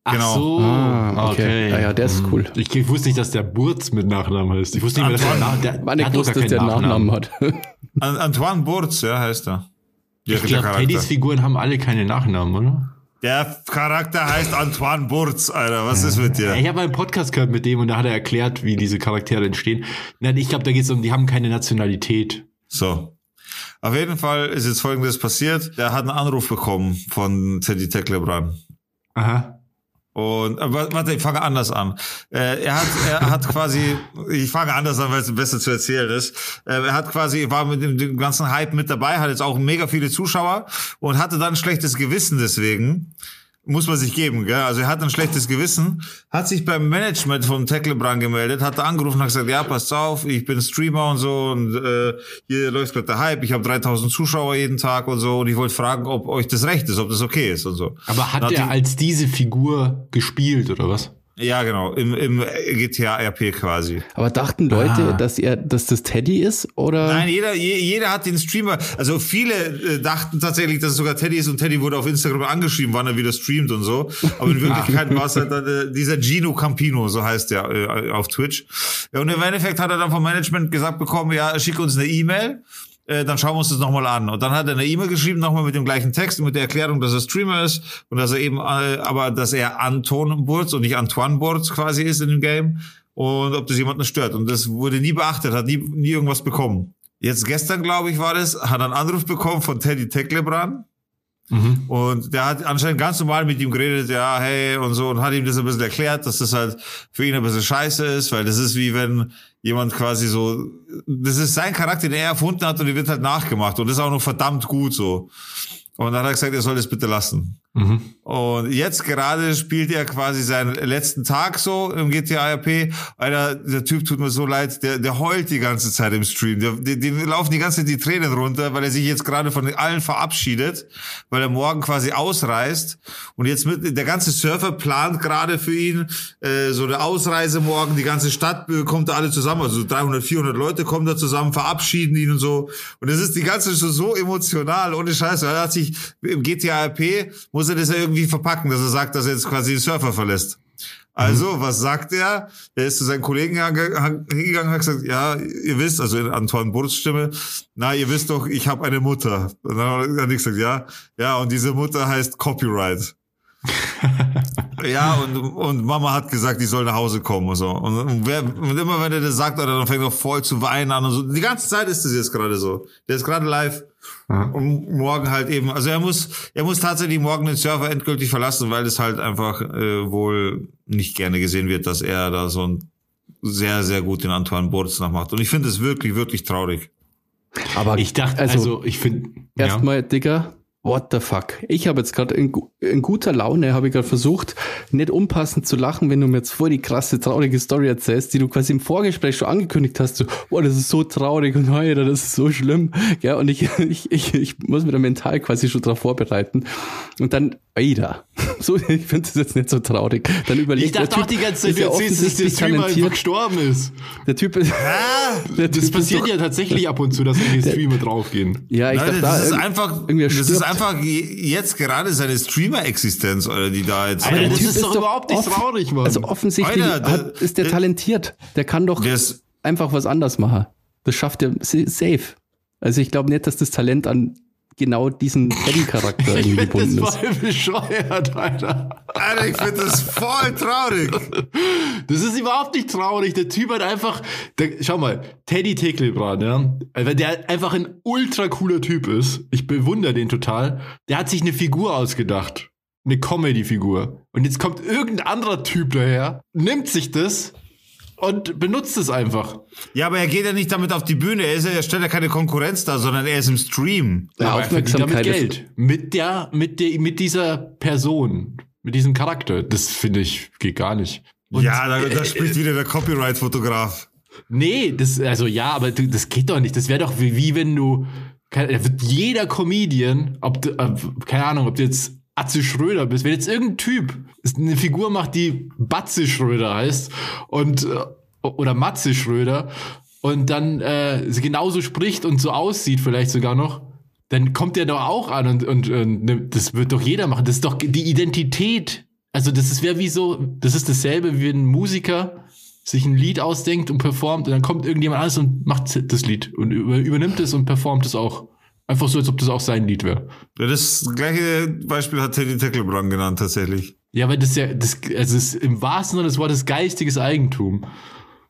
Ach Genau. so. Ah, okay. Ja, ja, der ist cool. Ich, ich wusste nicht, dass der Burz mit Nachnamen heißt. Ich wusste nicht mehr, dass der, der, der gewusst, gar dass der einen Nachnamen hat. An, Antoine Burz, ja, heißt er. Der, Ich glaube, Teddys Figuren haben alle keine Nachnamen, oder? der Charakter heißt Antoine Burz, Alter. Was ist mit dir? Ich habe einen Podcast gehört mit dem und da hat er erklärt, wie diese Charaktere entstehen. Nein, ich glaube, da geht es um, die haben keine Nationalität. So. Auf jeden Fall ist jetzt folgendes passiert. Der hat einen Anruf bekommen von Teddy Tecklebrand. Aha. Und äh, wa- warte, ich fange anders an. Äh, er hat, er hat quasi, ich fange anders an, weil es besser zu erzählen ist. Äh, er hat quasi, war mit dem, dem ganzen Hype mit dabei, hat jetzt auch mega viele Zuschauer und hatte dann ein schlechtes Gewissen deswegen. Muss man sich geben, gell? Also er hat ein schlechtes Gewissen, hat sich beim Management vom Tacklebrand gemeldet, hat angerufen und hat gesagt, ja, passt auf, ich bin Streamer und so und äh, hier läuft gerade der Hype, ich habe 3000 Zuschauer jeden Tag und so und ich wollte fragen, ob euch das recht ist, ob das okay ist und so. Aber hat Dann er als diese Figur gespielt oder was? Ja, genau, im, im GTA RP quasi. Aber dachten Leute, Ah. dass er, dass das Teddy ist? Oder? Nein, jeder, je, jeder hat den Streamer, also viele äh, dachten tatsächlich, dass es sogar Teddy ist und Teddy wurde auf Instagram angeschrieben, wann er wieder streamt und so. Aber in Wirklichkeit war es halt äh, dieser Gino Campino, so heißt der äh, auf Twitch. Ja, und im Endeffekt hat er dann vom Management gesagt bekommen, ja, schick uns eine E-Mail. Äh, Dann schauen wir uns das nochmal an. Und dann hat er eine E-Mail geschrieben, nochmal mit dem gleichen Text, mit der Erklärung, dass er Streamer ist und dass er eben, äh, aber dass er Anton Burz und nicht Antoine Burz quasi ist in dem Game und ob das jemanden stört. Und das wurde nie beachtet, hat nie, nie irgendwas bekommen. Jetzt gestern, glaube ich, war das, hat er einen Anruf bekommen von Teddy Tecklebrand. Und der hat anscheinend ganz normal mit ihm geredet, ja, hey, und so, und hat ihm das ein bisschen erklärt, dass das halt für ihn ein bisschen scheiße ist, weil das ist wie wenn jemand quasi so, das ist sein Charakter, den er erfunden hat und der wird halt nachgemacht und das ist auch noch verdammt gut so. Und dann hat er gesagt, er soll das bitte lassen. Und jetzt gerade spielt er quasi seinen letzten Tag so im GTA RP. Alter, der Typ tut mir so leid, der, der heult die ganze Zeit im Stream. Der, die, die laufen die ganze Zeit die Tränen runter, weil er sich jetzt gerade von allen verabschiedet, weil er morgen quasi ausreist. Und jetzt mit, der ganze Surfer plant gerade für ihn äh, so eine Ausreise morgen. Die ganze Stadt kommt da alle zusammen. Also 300, 400 Leute kommen da zusammen, verabschieden ihn und so. Und das ist die ganze so, so emotional, ohne Scheiße. Er hat sich im GTA RP muss er das ja irgendwie verpacken, dass er sagt, dass er jetzt quasi den Surfer verlässt. Also, was sagt er? Er ist zu seinen Kollegen ange- hingegangen und hat gesagt, ja, ihr wisst, also in Antoine Burts Stimme, na, ihr wisst doch, ich habe eine Mutter. Und dann hat er gesagt, ja, ja, und diese Mutter heißt Copyright. ja, und, und Mama hat gesagt, ich soll nach Hause kommen und so. Und, und, wer, und immer wenn er das sagt, Alter, dann fängt er voll zu weinen an und so. Die ganze Zeit ist das jetzt gerade so. Der ist gerade live. Und morgen halt eben, also er muss, er muss tatsächlich morgen den Server endgültig verlassen, weil es halt einfach äh, wohl nicht gerne gesehen wird, dass er da so ein sehr, sehr gut den Antoine Borz nachmacht. Und ich finde es wirklich, wirklich traurig. Aber Ich dachte, also, also, ich finde, ja. erstmal, Digga, what the fuck? Ich habe jetzt gerade in, in guter Laune, habe ich gerade versucht, nicht unpassend zu lachen, wenn du mir jetzt voll die krasse, traurige Story erzählst, die du quasi im Vorgespräch schon angekündigt hast. So, boah, das ist so traurig und Alter, das ist so schlimm. Ja, und ich, ich, ich, ich muss mich da mental quasi schon drauf vorbereiten. Und dann, Alter, so, ich finde das jetzt nicht so traurig. Dann überleg, ich dachte der auch die ganze Zeit, ist du ja erzählst, dass der Streamer einfach gestorben ist. Der Typ ist, der Das Typ ist passiert doch- ja tatsächlich ab und zu, dass die Streamer draufgehen. Ja, ich Leute, dachte, das da ist einfach, das ist stirbt. Einfach je- jetzt gerade seine Streamer-Existenz, oder die da jetzt. Alter, der das Typ ist doch überhaupt nicht traurig, Mann. Also offensichtlich Alter, der- hat, ist der der- talentiert. Der kann doch Der ist- einfach was anders machen. Das schafft er sa- safe. Also ich glaube nicht, dass das Talent an genau diesen Teddy-Charakter ich irgendwie finde gebunden das ist. voll bescheuert, Alter. Alter, ich finde das voll traurig. Das ist überhaupt nicht traurig. Der Typ hat einfach, der, schau mal, Teddy Tecklebrand, ja, weil der einfach ein ultra cooler Typ ist. Ich bewundere den total. Der hat sich eine Figur ausgedacht. Eine Comedy-Figur. Und jetzt kommt irgendein anderer Typ daher, nimmt sich das und benutzt es einfach. Ja, aber er geht ja nicht damit auf die Bühne. Er, ist ja, er stellt ja keine Konkurrenz dar, sondern er ist im Stream. Ja, Aber er verdient damit Aufmerksamkeit ist- Geld. Mit der, mit der, mit dieser Person. Mit diesem Charakter. Das finde ich, geht gar nicht. Und- ja, da, da spricht wieder der Copyright-Fotograf. Nee, das, also ja, aber du, das geht doch nicht. Das wäre doch wie, wie wenn du, keine- da wird jeder Comedian, ob du, äh, keine Ahnung, ob du jetzt Atze Schröder bist, wenn jetzt irgendein Typ eine Figur macht, die Batze Schröder heißt und, äh, oder Matze Schröder und dann äh, genauso spricht und so aussieht vielleicht sogar noch, dann kommt der doch auch an und, und, und nimmt- das wird doch jeder machen. Das ist doch die Identität. Also das ist wäre wie so, das ist dasselbe wie ein Musiker sich ein Lied ausdenkt und performt und dann kommt irgendjemand anders und macht das Lied und über, übernimmt es und performt es auch. Einfach so, als ob das auch sein Lied wäre. Ja, das gleiche Beispiel hat Teddy Tecklebrand genannt, tatsächlich. Ja, weil das ja, das, also ist im wahrsten Sinne des Wortes geistiges Eigentum.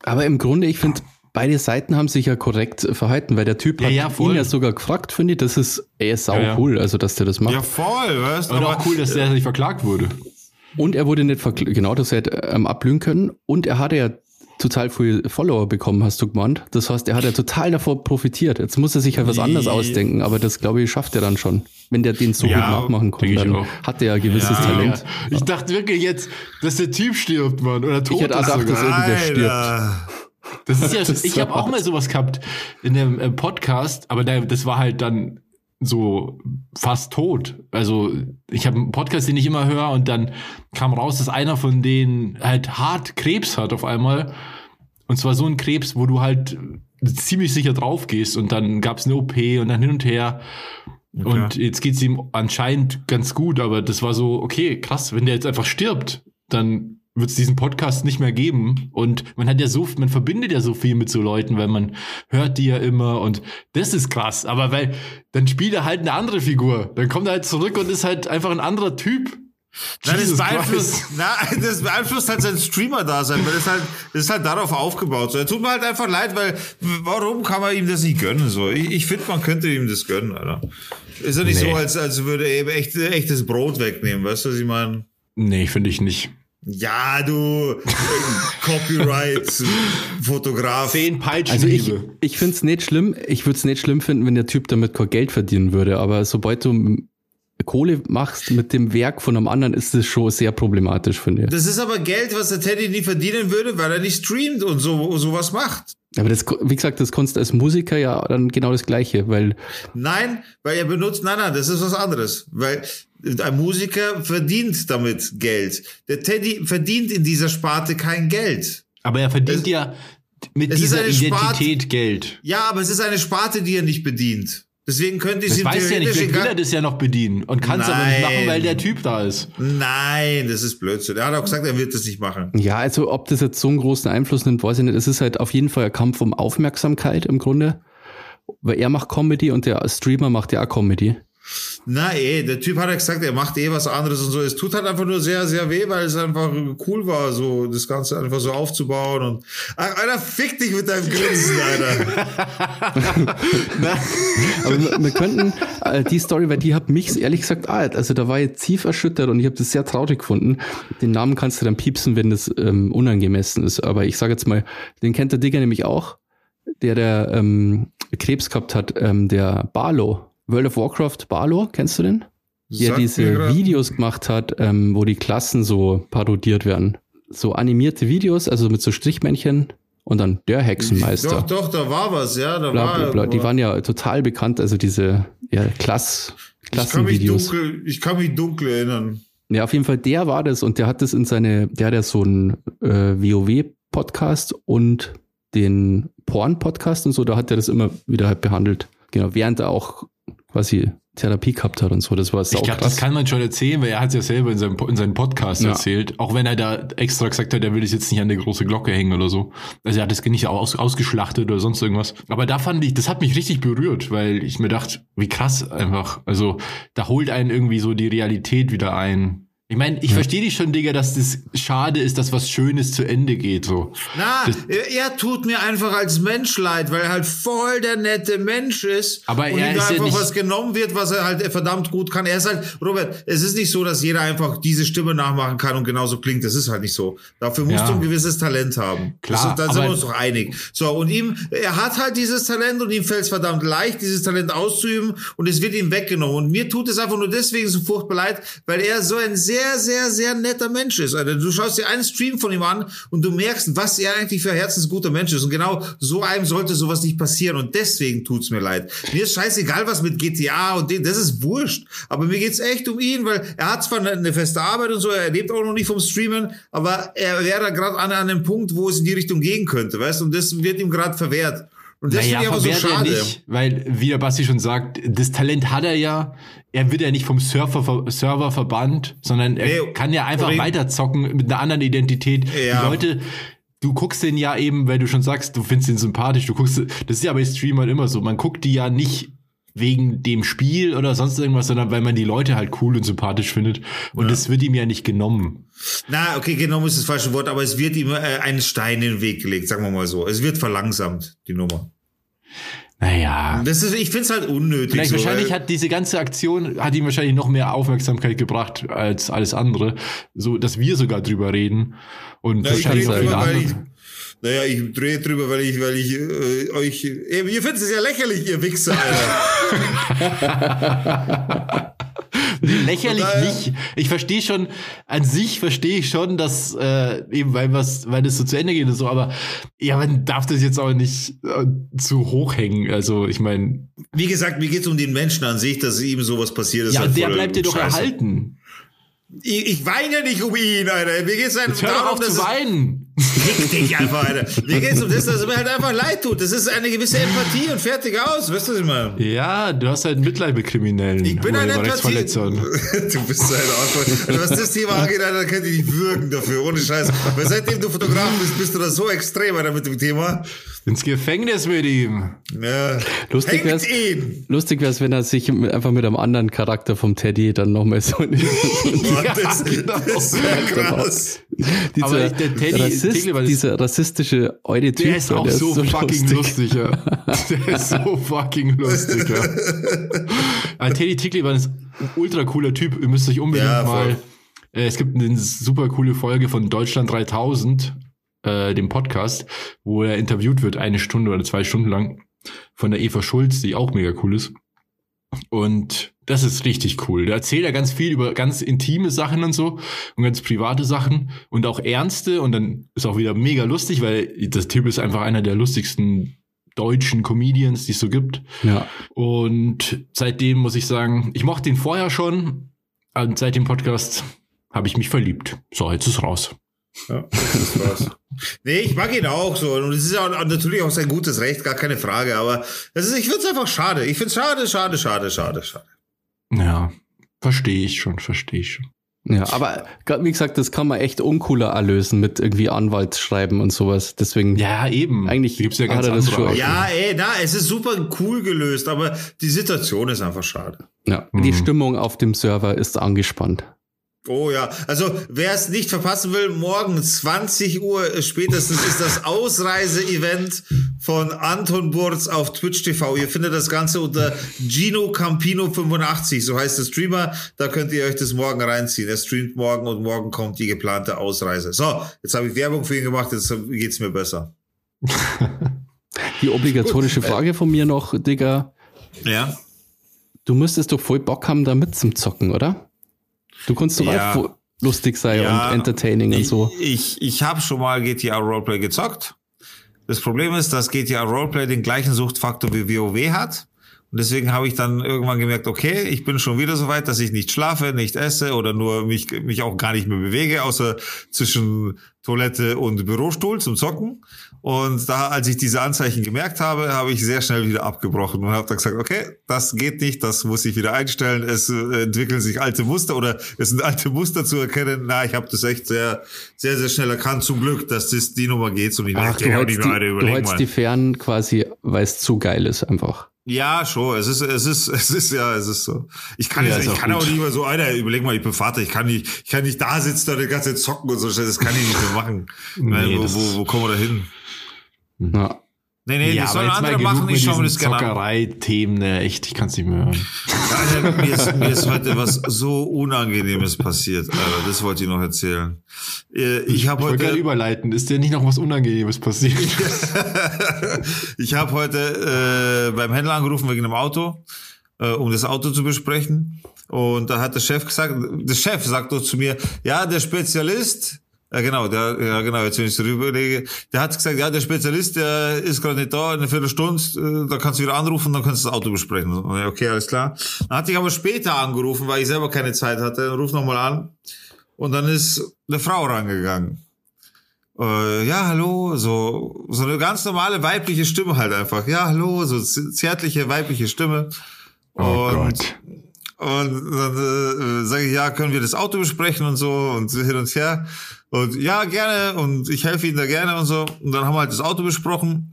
Aber im Grunde, ich finde, beide Seiten haben sich ja korrekt äh, verhalten, weil der Typ Ja, hat ja, voll. ihn ja sogar gefragt, finde ich. Das ist, er ist sau Ja, ja. cool, also dass der das macht. Ja, voll, weißt du? Und aber- auch cool, dass der nicht verklagt wurde. Und er wurde nicht verkl- genau, das hätte ähm, abblühen können. Und er hatte ja total viel Follower bekommen, hast du gemeint. Das heißt, er hat ja total davor profitiert. Jetzt muss er sich halt was anderes ausdenken, aber das glaube ich schafft er dann schon. Wenn der den so Ja, gut nachmachen konnte, dann auch. hat er ja gewisses Ja. Talent. Ich dachte wirklich jetzt, dass der Typ stirbt, Mann. Oder tot Ich hätte auch ist gedacht, sogar. dass irgendwer stirbt. Das ist ja, Das ich habe auch mal sowas gehabt in einem äh, Podcast, aber da, das war halt dann so fast tot. Also ich habe einen Podcast, den ich immer höre und dann kam raus, dass einer von denen halt hart Krebs hat auf einmal. Und zwar so ein Krebs, wo du halt ziemlich sicher drauf gehst und dann gab's eine OP und dann hin und her. Und jetzt geht's ihm anscheinend ganz gut, aber das war so, okay, krass, wenn der jetzt einfach stirbt, dann wird es diesen Podcast nicht mehr geben. Und man hat ja so, man verbindet ja so viel mit so Leuten, weil man hört die ja immer und das ist krass. Aber weil, dann spielt er halt eine andere Figur. Dann kommt er halt zurück und ist halt einfach ein anderer Typ. Nein, das beeinflusst, na, das beeinflusst halt sein Streamer-Dasein, weil das halt, das ist halt darauf aufgebaut. So, er tut mir halt einfach leid, weil, warum kann man ihm das nicht gönnen? So, ich, ich finde, man könnte ihm das gönnen, Alter. Ist ja nicht Nee. so, als, als würde er eben echt, echtes Brot wegnehmen, weißt du, was ich meine? Nee, finde ich nicht. Ja, du, Copyright-Fotograf. Zehn Peitschen. Also ich, ich finde es nicht schlimm. Ich würde es nicht schlimm finden, wenn der Typ damit kein Geld verdienen würde. Aber sobald du Kohle machst mit dem Werk von einem anderen, ist das schon sehr problematisch, finde ich. Das ist aber Geld, was der Teddy nie verdienen würde, weil er nicht streamt und so sowas macht. Aber das, wie gesagt, das kannst du als Musiker ja dann genau das Gleiche, weil Nein, weil er benutzt, nein, nein, das ist was anderes. Weil ein Musiker verdient damit Geld. Der Teddy verdient in dieser Sparte kein Geld. aber er verdient Es- ja mit dieser Identität Geld. Ja, aber es ist eine Sparte, die er nicht bedient. Deswegen könnte ich Das ihm weiß ja nicht, theoretisch vielleicht will er das ja noch bedienen und kann es aber nicht machen, weil der Typ da ist. Nein, das ist Blödsinn. Er hat auch gesagt, er wird das nicht machen. ja, also ob das jetzt so einen großen Einfluss nimmt, weiß ich nicht. Es ist halt auf jeden Fall ein Kampf um Aufmerksamkeit im Grunde. Weil er macht Comedy und der Streamer macht ja auch Comedy. Na eh, der Typ hat ja gesagt, er macht eh was anderes und so. Es tut halt einfach nur sehr, sehr weh, weil es einfach cool war, so das Ganze einfach so aufzubauen und. Ach, Alter, fick dich mit deinem Grinsen, Alter. Aber wir, wir könnten äh, die Story, weil die hat mich ehrlich gesagt alt. Also da war ich tief erschüttert und ich habe das sehr traurig gefunden. Den Namen kannst du dann piepsen, wenn das ähm, unangemessen ist. Aber ich sage jetzt mal, den kennt der Digger nämlich auch, der der ähm, Krebs gehabt hat, ähm, der Barlow. World of Warcraft Barlow, kennst du den? Der mir diese Videos gemacht hat, ähm, wo die Klassen so parodiert werden. So animierte Videos, also mit so Strichmännchen und dann der Hexenmeister. Doch, doch, da war was, ja, da bla, war. bla, bla. Die waren ja total bekannt, also diese ja, Klass, ich kann mich Klassenvideos. dunkel, ich kann mich dunkel erinnern. Ja, auf jeden Fall, der war das und der hat das in seine, der hat ja so einen äh, WoW-Podcast und den Porn-Podcast und so, da hat er das immer wieder halt behandelt. Genau, während er auch quasi Therapie gehabt hat und so. Das war Ich glaube, das kann man schon erzählen, weil er hat es ja selber in seinem, in seinem Podcast Ja. erzählt. Auch wenn er da extra gesagt hat, er will das jetzt nicht an der große Glocke hängen oder so. Also er hat das nicht aus, ausgeschlachtet oder sonst irgendwas. Aber da fand ich, das hat mich richtig berührt, weil ich mir dachte, wie krass einfach. Also da holt einen irgendwie so die Realität wieder ein. Ich meine, ich verstehe dich schon, Digga, dass das schade ist, dass was Schönes zu Ende geht. So. Na, Das- er, tut mir einfach als Mensch leid, weil er halt voll der nette Mensch ist. Aber und er ist ja einfach nicht- was genommen wird, was er halt verdammt gut kann. Er ist halt, Robert, es ist nicht so, dass jeder einfach diese Stimme nachmachen kann und genauso klingt. Das ist halt nicht so. Dafür musst Ja. du ein gewisses Talent haben. Klar, das, da sind wir uns doch einig. So, und ihm, er hat halt dieses Talent und ihm fällt es verdammt leicht, dieses Talent auszuüben und es wird ihm weggenommen. Und mir tut es einfach nur deswegen so furchtbar leid, weil er so ein sehr, sehr, sehr netter Mensch ist. Alter. Du schaust dir einen Stream von ihm an und du merkst, was er eigentlich für ein herzensguter Mensch ist. Und genau so einem sollte sowas nicht passieren. Und deswegen tut's mir leid. Mir ist scheißegal, was mit GTA und dem, das ist wurscht. Aber mir geht's echt um ihn, weil er hat zwar eine, feste Arbeit und so, er lebt auch noch nicht vom Streamen, aber er wäre gerade an, an einem Punkt, wo es in die Richtung gehen könnte, weißt du? Und das wird ihm gerade verwehrt. Und das Naja, finde ich aber so schade. nicht, weil, wie der Basti schon sagt, das Talent hat er ja. Er wird ja nicht vom Surfer, Server verbannt, sondern er Nee, kann ja einfach weiterzocken mit einer anderen Identität. Ja. Die Leute, du guckst den ja eben, weil du schon sagst, du findest ihn sympathisch, du guckst, das ist ja bei Streamern immer so, man guckt die ja nicht wegen dem Spiel oder sonst irgendwas, sondern weil man die Leute halt cool und sympathisch findet. Und das wird ihm ja nicht genommen. Na, okay, genommen ist das falsche Wort, aber es wird ihm äh, ein Stein in den Weg gelegt, sagen wir mal so. Es wird verlangsamt, die Nummer. Naja. Das ist, ich finde es halt unnötig. Vielleicht so, wahrscheinlich hat diese ganze Aktion, hat ihm wahrscheinlich noch mehr Aufmerksamkeit gebracht als alles andere. So, dass wir sogar drüber reden. Und Ja, ich wahrscheinlich rede auch viele drüber, weil ich. Naja, ich drehe drüber, weil ich, weil ich äh, euch, eben, ihr findet es ja lächerlich, ihr Wichser, Alter. Lächerlich daher- nicht. Ich verstehe schon, an sich verstehe ich schon, dass äh, eben weil was, weil das so zu Ende geht und so, aber ja, man darf das jetzt auch nicht äh, zu hoch hängen. Also ich meine, Wie gesagt, mir geht es um den Menschen an sich, dass ihm sowas passiert ist. ja, halt der bleibt dir doch scheiße. erhalten. Ich, ich weine nicht um ihn, Alter. Mir geht es hör doch auf zu weinen. Fick dich einfach, Alter. Mir geht es um das, dass es mir halt einfach leid tut. Das ist eine gewisse Empathie und fertig aus. Weißt du, was ich meine? Ja, du hast halt Mitleid mit Kriminellen. Ich bin ein Urheberrechtsverletzern. Du bist so ein Arschloch. Also was das Thema angeht, Alter, könnt ihr nicht würgen dafür, ohne Scheiß. Weil seitdem du Fotograf bist, bist du da so extrem, Alter, mit dem Thema. Ins Gefängnis mit ihm. Ja. Lustig ihn. lustig wär's, wenn er sich einfach mit einem anderen Charakter vom Teddy dann nochmal so Mann, das, genau. das wäre krass. dieser, Aber der Teddy- Rassist, das- dieser rassistische eure Typ, Der ist auch so, fucking lustig, ja. Der ist so fucking lustig, ja. Aber Teddy Tickli war ein ultra cooler Typ. Ihr müsst euch unbedingt Ja, mal. Äh, es gibt eine super coole Folge von Deutschland 3000, äh, dem Podcast, wo er interviewt wird, eine Stunde oder zwei Stunden lang, von der Eva Schulz, die auch mega cool ist. Und das ist richtig cool. Da erzählt er ganz viel über ganz intime Sachen und so und ganz private Sachen und auch ernste und dann ist auch wieder mega lustig, weil das Typ ist einfach einer der lustigsten deutschen Comedians, die es so gibt. Ja. Und seitdem muss ich sagen, ich mochte ihn vorher schon und seit dem Podcast habe ich mich verliebt. So, jetzt ist raus. Ja, das ist krass. Nee, ich mag ihn auch so. Und es ist ja natürlich auch sein gutes Recht, gar keine Frage. Aber das ist, ich finde es einfach schade. Ich finde es schade, schade, schade, schade, schade. Ja, verstehe ich schon, verstehe ich schon. Ja, aber wie gesagt, das kann man echt uncooler erlösen mit irgendwie Anwaltsschreiben und sowas. Deswegen, Ja, eben. Eigentlich gibt's ja ganz hat er das andere schon-. Ja, ey, na, es ist super cool gelöst, aber die Situation ist einfach schade. ja, Mhm. die Stimmung auf dem Server ist angespannt. Oh ja, also wer es nicht verpassen will, morgen 20 Uhr spätestens ist das Ausreise-Event von Anton Burz auf Twitch TV. Ihr findet das Ganze unter Gino Campino 85, so heißt der Streamer. Da könnt ihr euch das morgen reinziehen. Er streamt morgen und morgen kommt die geplante Ausreise. So, jetzt habe ich Werbung für ihn gemacht, jetzt geht's mir besser. Die obligatorische Frage von mir noch, Digga. Ja. Du müsstest doch voll Bock haben, da mit zum Zocken, oder? Du kannst doch Ja. auch lustig sein und entertaining und ich, so. Ich, ich habe schon mal GTA Roleplay gezockt. Das Problem ist, dass GTA Roleplay den gleichen Suchtfaktor wie WoW hat. Und deswegen habe ich dann irgendwann gemerkt, okay, ich bin schon wieder so weit, dass ich nicht schlafe, nicht esse oder nur mich, mich auch gar nicht mehr bewege, außer zwischen Toilette und Bürostuhl zum Zocken. Und da, als ich diese Anzeichen gemerkt habe, habe ich sehr schnell wieder abgebrochen und habe dann gesagt, okay, das geht nicht, das muss ich wieder einstellen. Es äh, entwickeln sich alte Muster oder es sind alte Muster zu erkennen. Na, ich habe das echt sehr, sehr, sehr schnell erkannt. Zum Glück, dass das die Nummer geht und ich Ach, dachte, du ja, die die, du hältst mal. die fern quasi, weil es zu geil ist einfach. Ja, schon. Es ist, es ist, es ist, ja, es ist so. Ich kann, Ja, nicht, ich auch kann gut. auch nicht mehr so, Alter, überleg mal, ich bin Vater, ich kann nicht, ich kann nicht da sitzen und die ganze Zeit zocken und so, das kann ich nicht mehr machen. Nee, wo, das- wo, wo kommen wir da hin? Ja. Nee, nee, ja, das sollen andere genug machen, ich schaue mir das gerne an. Zockerei-Themen, ne, echt, ich kann es nicht mehr hören. Alter, mir, ist, mir ist heute was so Unangenehmes passiert, Alter, das wollte ich noch erzählen. Äh, Ich habe Ich wollte gerne heute, überleiten. Ist dir nicht noch was Unangenehmes passiert? ich habe heute äh, beim Händler angerufen wegen einem Auto, äh, um das Auto zu besprechen. Und da hat der Chef gesagt, der Chef sagt doch zu mir, ja, der Spezialist, ja genau, der, ja genau, jetzt wenn ich so überlege, der hat gesagt, ja, der Spezialist, der ist gerade nicht da, in einer Viertelstunde, äh, da kannst du wieder anrufen, dann kannst du das Auto besprechen. Okay, alles klar. Dann hatte ich aber später angerufen, weil ich selber keine Zeit hatte, ruf nochmal an. Und dann ist eine Frau rangegangen. Äh, ja, hallo, so, so eine ganz normale weibliche Stimme halt einfach. Ja, hallo, so zärtliche weibliche Stimme. Oh und, Gott. Und dann äh, sage ich, ja, können wir das Auto besprechen und so und so hin und her. Und ja, gerne und ich helfe Ihnen da gerne und so. Und dann haben wir halt das Auto besprochen.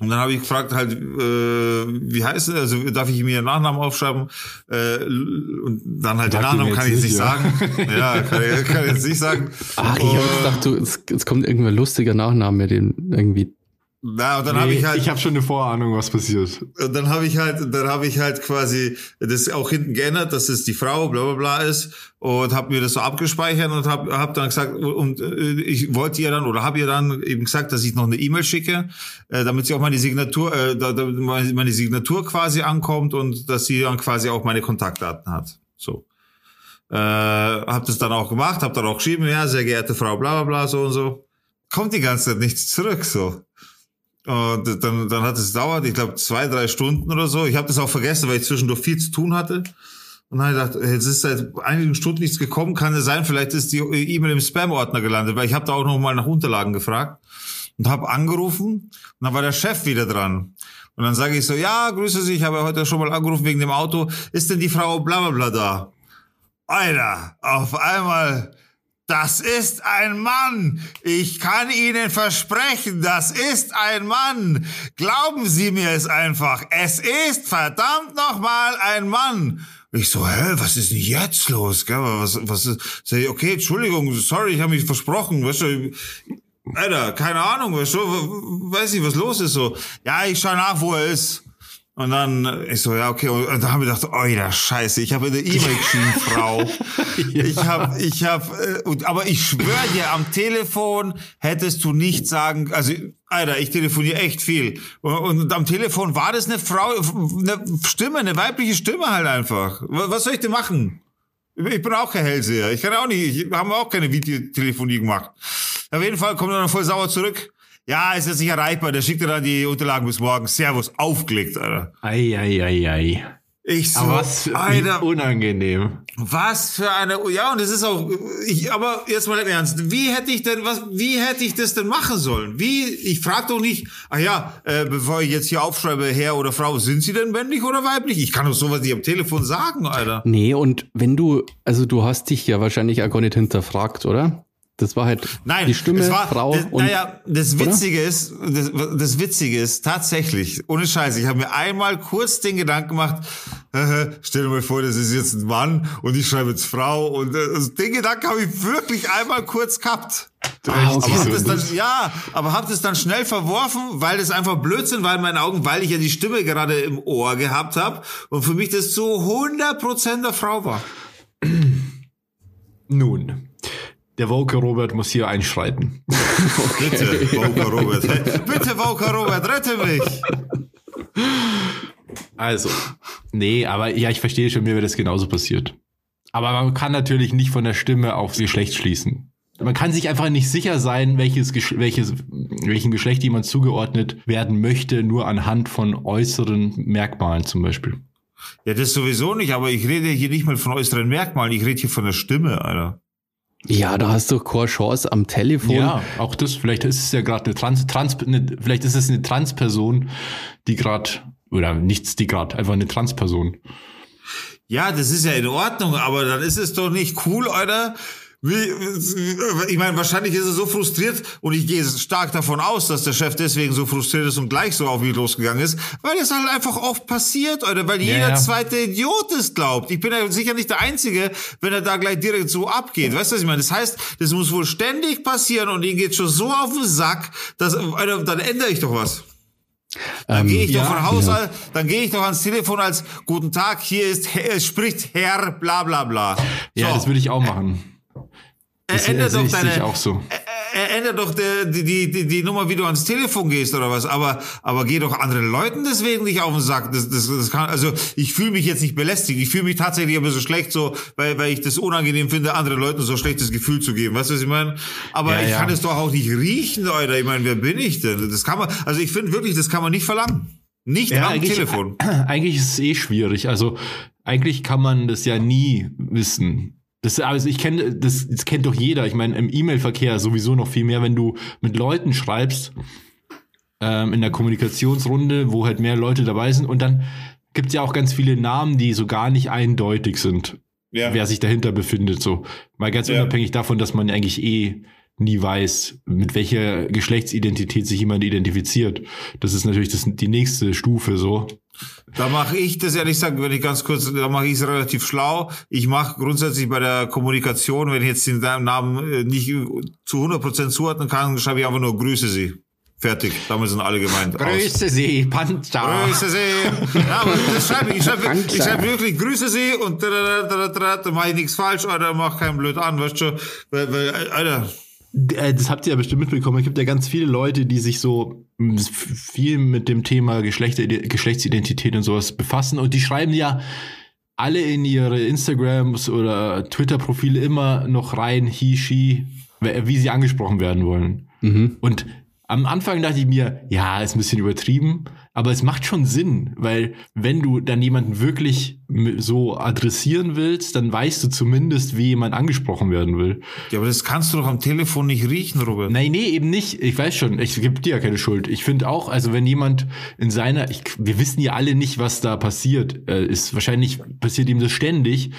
Und dann habe ich gefragt halt, äh, wie heißt es, also darf ich mir Ihren Nachnamen aufschreiben? Äh, und dann halt den Sag Nachnamen kann ich jetzt nicht nicht, sagen. ja, kann ich, kann ich jetzt nicht sagen. Ach, ich habe Und- gedacht, du, es, es kommt irgendein lustiger Nachname, den irgendwie Na, und dann habe Nee, ich halt. ich habe schon eine Vorahnung, was passiert. Und dann habe ich halt, dann habe ich halt quasi das auch hinten geändert, dass es die Frau bla bla bla ist und habe mir das so abgespeichert und habe hab dann gesagt und äh, ich wollte ihr dann oder habe ihr dann eben gesagt, dass ich noch eine E-Mail schicke, äh, damit sie auch meine Signatur, äh, meine Signatur quasi ankommt und dass sie dann quasi auch meine Kontaktdaten hat. So. Äh, hab das dann auch gemacht, hab dann auch geschrieben, ja, sehr geehrte Frau, bla bla bla, so und so. Kommt die ganze Zeit nichts zurück, so. Und dann, dann hat es dauert, ich glaube, zwei, drei Stunden oder so. Ich habe das auch vergessen, weil ich zwischendurch viel zu tun hatte. Und dann habe ich gedacht, jetzt ist seit einigen Stunden nichts gekommen, kann es sein, vielleicht ist die E-Mail im Spam-Ordner gelandet, weil ich habe da auch noch mal nach Unterlagen gefragt und habe angerufen und dann war der Chef wieder dran. Und dann sage ich so, ja, grüße Sie, ich habe heute schon mal angerufen wegen dem Auto. Ist denn die Frau bla bla bla da? Alter, auf einmal, das ist ein Mann. Ich kann Ihnen versprechen, das ist ein Mann. Glauben Sie mir es einfach. Es ist verdammt nochmal ein Mann. Ich so, hä, was ist denn jetzt los? Gell? Was, was ist? Sag ich, okay, Entschuldigung, sorry, ich habe mich versprochen. Weißt du, Alter, keine Ahnung, weißt du, weiß nicht, was los ist so. Ja, ich schau nach, wo er ist. Und dann, äh, ich so, ja, okay. Und dann haben wir gedacht, oh, der Scheiße, ich habe eine E-Mail geschrieben, Frau. Ich habe, ich habe, äh, aber ich schwöre dir, am Telefon hättest du nicht sagen, also, Alter, ich telefoniere echt viel. Und, und am Telefon war das eine Frau, eine Stimme, eine weibliche Stimme halt einfach. Was soll ich denn machen? Ich bin auch kein Hellseher. Ich kann auch nicht, ich haben auch keine Videotelefonie gemacht. Auf jeden Fall kommt er dann voll sauer zurück. Ja, ist jetzt nicht erreichbar. Der schickt dir dann die Unterlagen bis morgen. Servus, aufgelegt, Alter. Ei, ei, ei, ei. Ich so, Aber was Alter, unangenehm. was für eine, ja, und das ist auch, ich, aber jetzt mal im Ernst, wie hätte ich denn, was, wie hätte ich das denn machen sollen? Wie, ich frage doch nicht, ach ja, äh, bevor ich jetzt hier aufschreibe, Herr oder Frau, sind Sie denn männlich oder weiblich? Ich kann doch sowas nicht am Telefon sagen, Alter. Nee, und wenn du, also du hast dich ja wahrscheinlich auch gar nicht hinterfragt, oder? Das war halt Nein, die Stimme, es war, Frau das, und naja, das Witzige ist, das, das Witzige ist tatsächlich, ohne Scheiß, ich habe mir einmal kurz den Gedanken gemacht, äh, stell dir mal vor, das ist jetzt ein Mann und ich schreibe jetzt Frau und äh, also den Gedanken habe ich wirklich einmal kurz gehabt. Ah, okay. Aber hab das dann, ja, aber hab das dann schnell verworfen, weil das einfach Blödsinn war in meinen Augen, weil ich ja die Stimme gerade im Ohr gehabt habe und für mich das zu 100% der Frau war. Nun, der Woke Robert muss hier einschreiten. Bitte, Wauker Robert. Hey, bitte, Wauker Robert, rette mich. Also, nee, aber ja, ich verstehe schon, mir wäre das genauso passiert. Aber man kann natürlich nicht von der Stimme aufs Geschlecht schließen. Man kann sich einfach nicht sicher sein, welches, Gesch- welches, welchem Geschlecht jemand zugeordnet werden möchte, nur anhand von äußeren Merkmalen zum Beispiel. Ja, das sowieso nicht, aber ich rede hier nicht mal von äußeren Merkmalen, ich rede hier von der Stimme, Alter. Ja, da hast du keine Chance am Telefon. Ja, auch das, vielleicht ist es ja gerade eine Trans, Trans, eine, vielleicht ist es eine Transperson, die gerade, oder nichts, die gerade, einfach eine Transperson. Ja, das ist ja in Ordnung, aber dann ist es doch nicht cool, Alter. Wie, ich meine, wahrscheinlich ist er so frustriert und ich gehe stark davon aus, dass der Chef deswegen so frustriert ist und gleich so auf mich losgegangen ist, weil es halt einfach oft passiert, oder weil jeder ja. zweite Idiot es glaubt. Ich bin ja sicher nicht der Einzige, wenn er da gleich direkt so abgeht. Weißt du, was ich meine? Das heißt, das muss wohl ständig passieren und ihm geht schon so auf den Sack, dass, Alter, dann ändere ich doch was. Dann Ähm, gehe ich ja, doch von Haus ja. dann gehe ich doch ans Telefon als Guten Tag, hier ist spricht Herr, bla bla bla. Ja, So. das würde ich auch machen. Das Er ändert doch deine, auch so. er ändert doch die, die, die, die, Nummer, wie du ans Telefon gehst oder was. Aber, aber geh doch anderen Leuten deswegen nicht auf den Sack. Das, das, das kann, also ich fühle mich jetzt nicht belästigt. Ich fühle mich tatsächlich ein bisschen schlecht so, weil, weil ich das unangenehm finde, anderen Leuten so ein schlechtes Gefühl zu geben. Weißt du, was ich meine? Aber Ja, ich ja. kann es doch auch nicht riechen, Alter. Ich meine, wer bin ich denn? Das kann man, also ich finde wirklich, das kann man nicht verlangen. Nicht am eigentlich, Telefon. Eigentlich ist es eh schwierig. Also eigentlich kann man das ja nie wissen. Das, also ich kenne, das, das kennt doch jeder. Ich meine, im E-Mail-Verkehr sowieso noch viel mehr, wenn du mit Leuten schreibst, ähm, in der Kommunikationsrunde, wo halt mehr Leute dabei sind. Und dann gibt es ja auch ganz viele Namen, die so gar nicht eindeutig sind, Ja. wer sich dahinter befindet. So. Mal ganz Ja. unabhängig davon, dass man eigentlich eh nie weiß, mit welcher Geschlechtsidentität sich jemand identifiziert. Das ist natürlich das, die nächste Stufe so. Da mache ich das ehrlich gesagt, wenn ich ganz kurz, da mache ich es relativ schlau. Ich mache grundsätzlich bei der Kommunikation, wenn ich jetzt den Namen äh, nicht zu 100% zuordnen kann, schreibe ich einfach nur Grüße Sie. Fertig, damit sind alle gemeint. Aus. Grüße Sie, Panzer. Grüße Sie. Ja, aber das schreibe ich. Ich schreibe, ich schreibe wirklich Grüße Sie und da, da, da, da, da, da mache ich nichts falsch, Alter, mach keinen blöd an, weißt du? Weil, weil, Alter, Das habt ihr ja bestimmt mitbekommen. Es gibt ja ganz viele Leute, die sich so viel mit dem Thema Geschlechter, Geschlechtsidentität und sowas befassen. Und die schreiben ja alle in ihre Instagrams oder Twitter-Profile immer noch rein, he, she, wie sie angesprochen werden wollen. Und am Anfang dachte ich mir, ja, ist ein bisschen übertrieben, aber es macht schon Sinn, weil wenn du dann jemanden wirklich so adressieren willst, dann weißt du zumindest, wie jemand angesprochen werden will. ja, aber das kannst du doch am Telefon nicht riechen, Robert. Nein, nee, eben nicht. Ich weiß schon, ich gebe dir ja keine Schuld. Ich finde auch, also wenn jemand in seiner, ich, wir wissen ja alle nicht, was da passiert, äh, ist wahrscheinlich passiert ihm das ständig,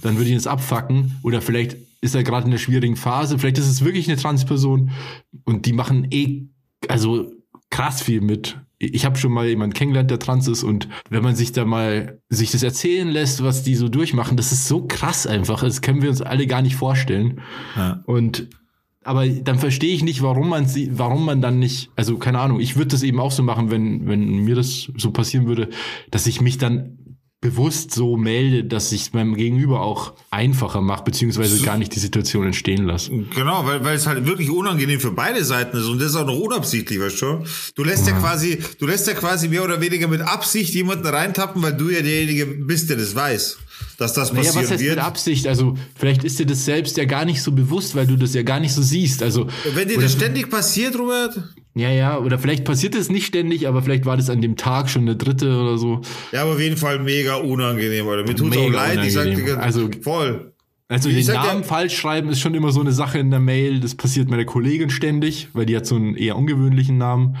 dann würde ich das abfacken oder vielleicht ist er gerade in einer schwierigen Phase, vielleicht ist es wirklich eine Transperson und die machen eh, also krass viel mit. Ich habe schon mal jemanden kennengelernt, der trans ist und wenn man sich da mal sich das erzählen lässt, was die so durchmachen, das ist so krass einfach, das können wir uns alle gar nicht vorstellen. Ja. Und aber dann verstehe ich nicht, warum man sie, warum man dann nicht, also keine Ahnung, ich würde das eben auch so machen, wenn, wenn mir das so passieren würde, dass ich mich dann bewusst so melde, dass ich es meinem Gegenüber auch einfacher mache, beziehungsweise gar nicht die Situation entstehen lasse. Genau, weil, weil es halt wirklich unangenehm für beide Seiten ist und das ist auch noch unabsichtlich, weißt du? Du lässt ja quasi, du lässt ja quasi mehr oder weniger mit Absicht jemanden reintappen, weil du ja derjenige bist, der das weiß, dass das Naja, passieren was heißt wird. mit Absicht? Also vielleicht ist dir das selbst ja gar nicht so bewusst, weil du das ja gar nicht so siehst. Also Wenn dir das ständig passiert, Robert, ja, ja, oder vielleicht passiert es nicht ständig, aber vielleicht war das an dem Tag schon der dritte oder so. ja, aber auf jeden Fall mega unangenehm, Alter. Mir tut's auch Mega leid, ich sag dir unangenehm. Also- voll. Also Ich den sag ja- Namen falsch schreiben ist schon immer so eine Sache in der Mail. Das passiert meiner Kollegin ständig, weil die hat so einen eher ungewöhnlichen Namen.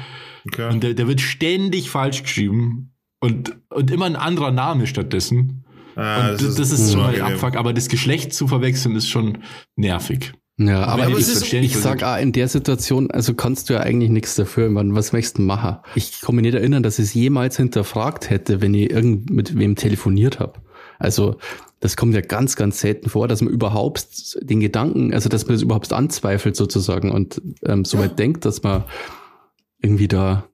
Okay. Und der, der wird ständig falsch geschrieben. Und, und immer ein anderer Name stattdessen. Ah, und das, das ist schon mal ein unangenehm. Abfuck. Aber das Geschlecht zu verwechseln ist schon nervig. Ja, aber, aber ich, ist- ich sag auch, in der Situation, also kannst du ja eigentlich nichts dafür. Man, was möchtest du machen? Ich kann mich nicht erinnern, dass ich es jemals hinterfragt hätte, wenn ich irgend mit wem telefoniert habe. Also das kommt ja ganz, ganz selten vor, dass man überhaupt den Gedanken, also dass man das überhaupt anzweifelt sozusagen und ähm, so weit denkt, dass man irgendwie da,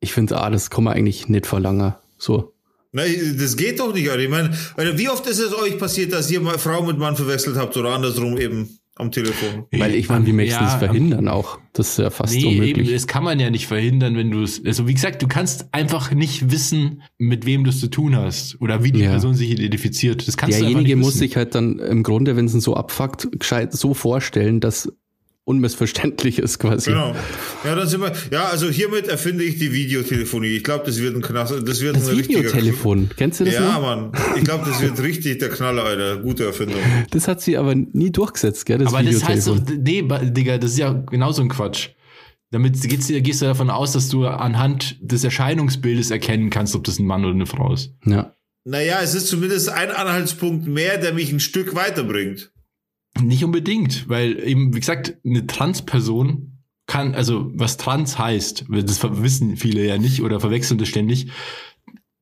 ich finde, ah, das kann man eigentlich nicht verlangen. So. Nein, das geht doch nicht, Alter. Ich meine, Alter, wie oft ist es euch passiert, dass ihr mal Frau mit Mann verwechselt habt oder andersrum eben am Telefon? Weil ich meine, wie möchtest du Ja, das verhindern auch? Das ist ja fast Nee, unmöglich. eben, das kann man ja nicht verhindern, wenn du es. Also wie gesagt, du kannst einfach nicht wissen, mit wem du es zu tun hast oder wie die Ja. Person sich identifiziert. Das kannst du einfach Derjenige nicht muss wissen. sich halt dann im Grunde, wenn es ihn so abfuckt, gescheit so vorstellen, dass unmissverständlich ist quasi. Genau. Ja, dann sind wir. Ja, also hiermit erfinde ich die Videotelefonie. Ich glaube, das wird ein Knast. Das wird Das ein richtiger Videotelefon, kennst du das Ja, noch? Mann. Ich glaube, das wird richtig der Knaller, Alter. Gute Erfindung. Das hat sie aber nie durchgesetzt, gell, das Aber das heißt Videotelefon. doch, nee, Digga, das ist ja genauso ein Quatsch. Damit gehst du, gehst du davon aus, dass du anhand des Erscheinungsbildes erkennen kannst, ob das ein Mann oder eine Frau ist. ja. Naja, es ist zumindest ein Anhaltspunkt mehr, der mich ein Stück weiterbringt. Nicht unbedingt, weil eben, wie gesagt, eine Transperson kann, also was trans heißt, das wissen viele ja nicht oder verwechseln das ständig.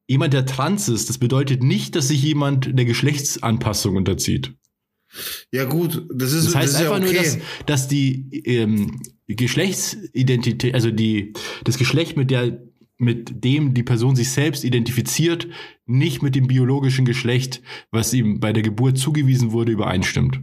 Jemand, der trans ist, das bedeutet nicht, dass sich jemand der Geschlechtsanpassung unterzieht. Ja, gut, das ist, Das heißt ja einfach okay. nur, dass, dass die ähm, Geschlechtsidentität, also die, das Geschlecht, mit der mit dem die Person sich selbst identifiziert, nicht mit dem biologischen Geschlecht, was ihm bei der Geburt zugewiesen wurde, übereinstimmt.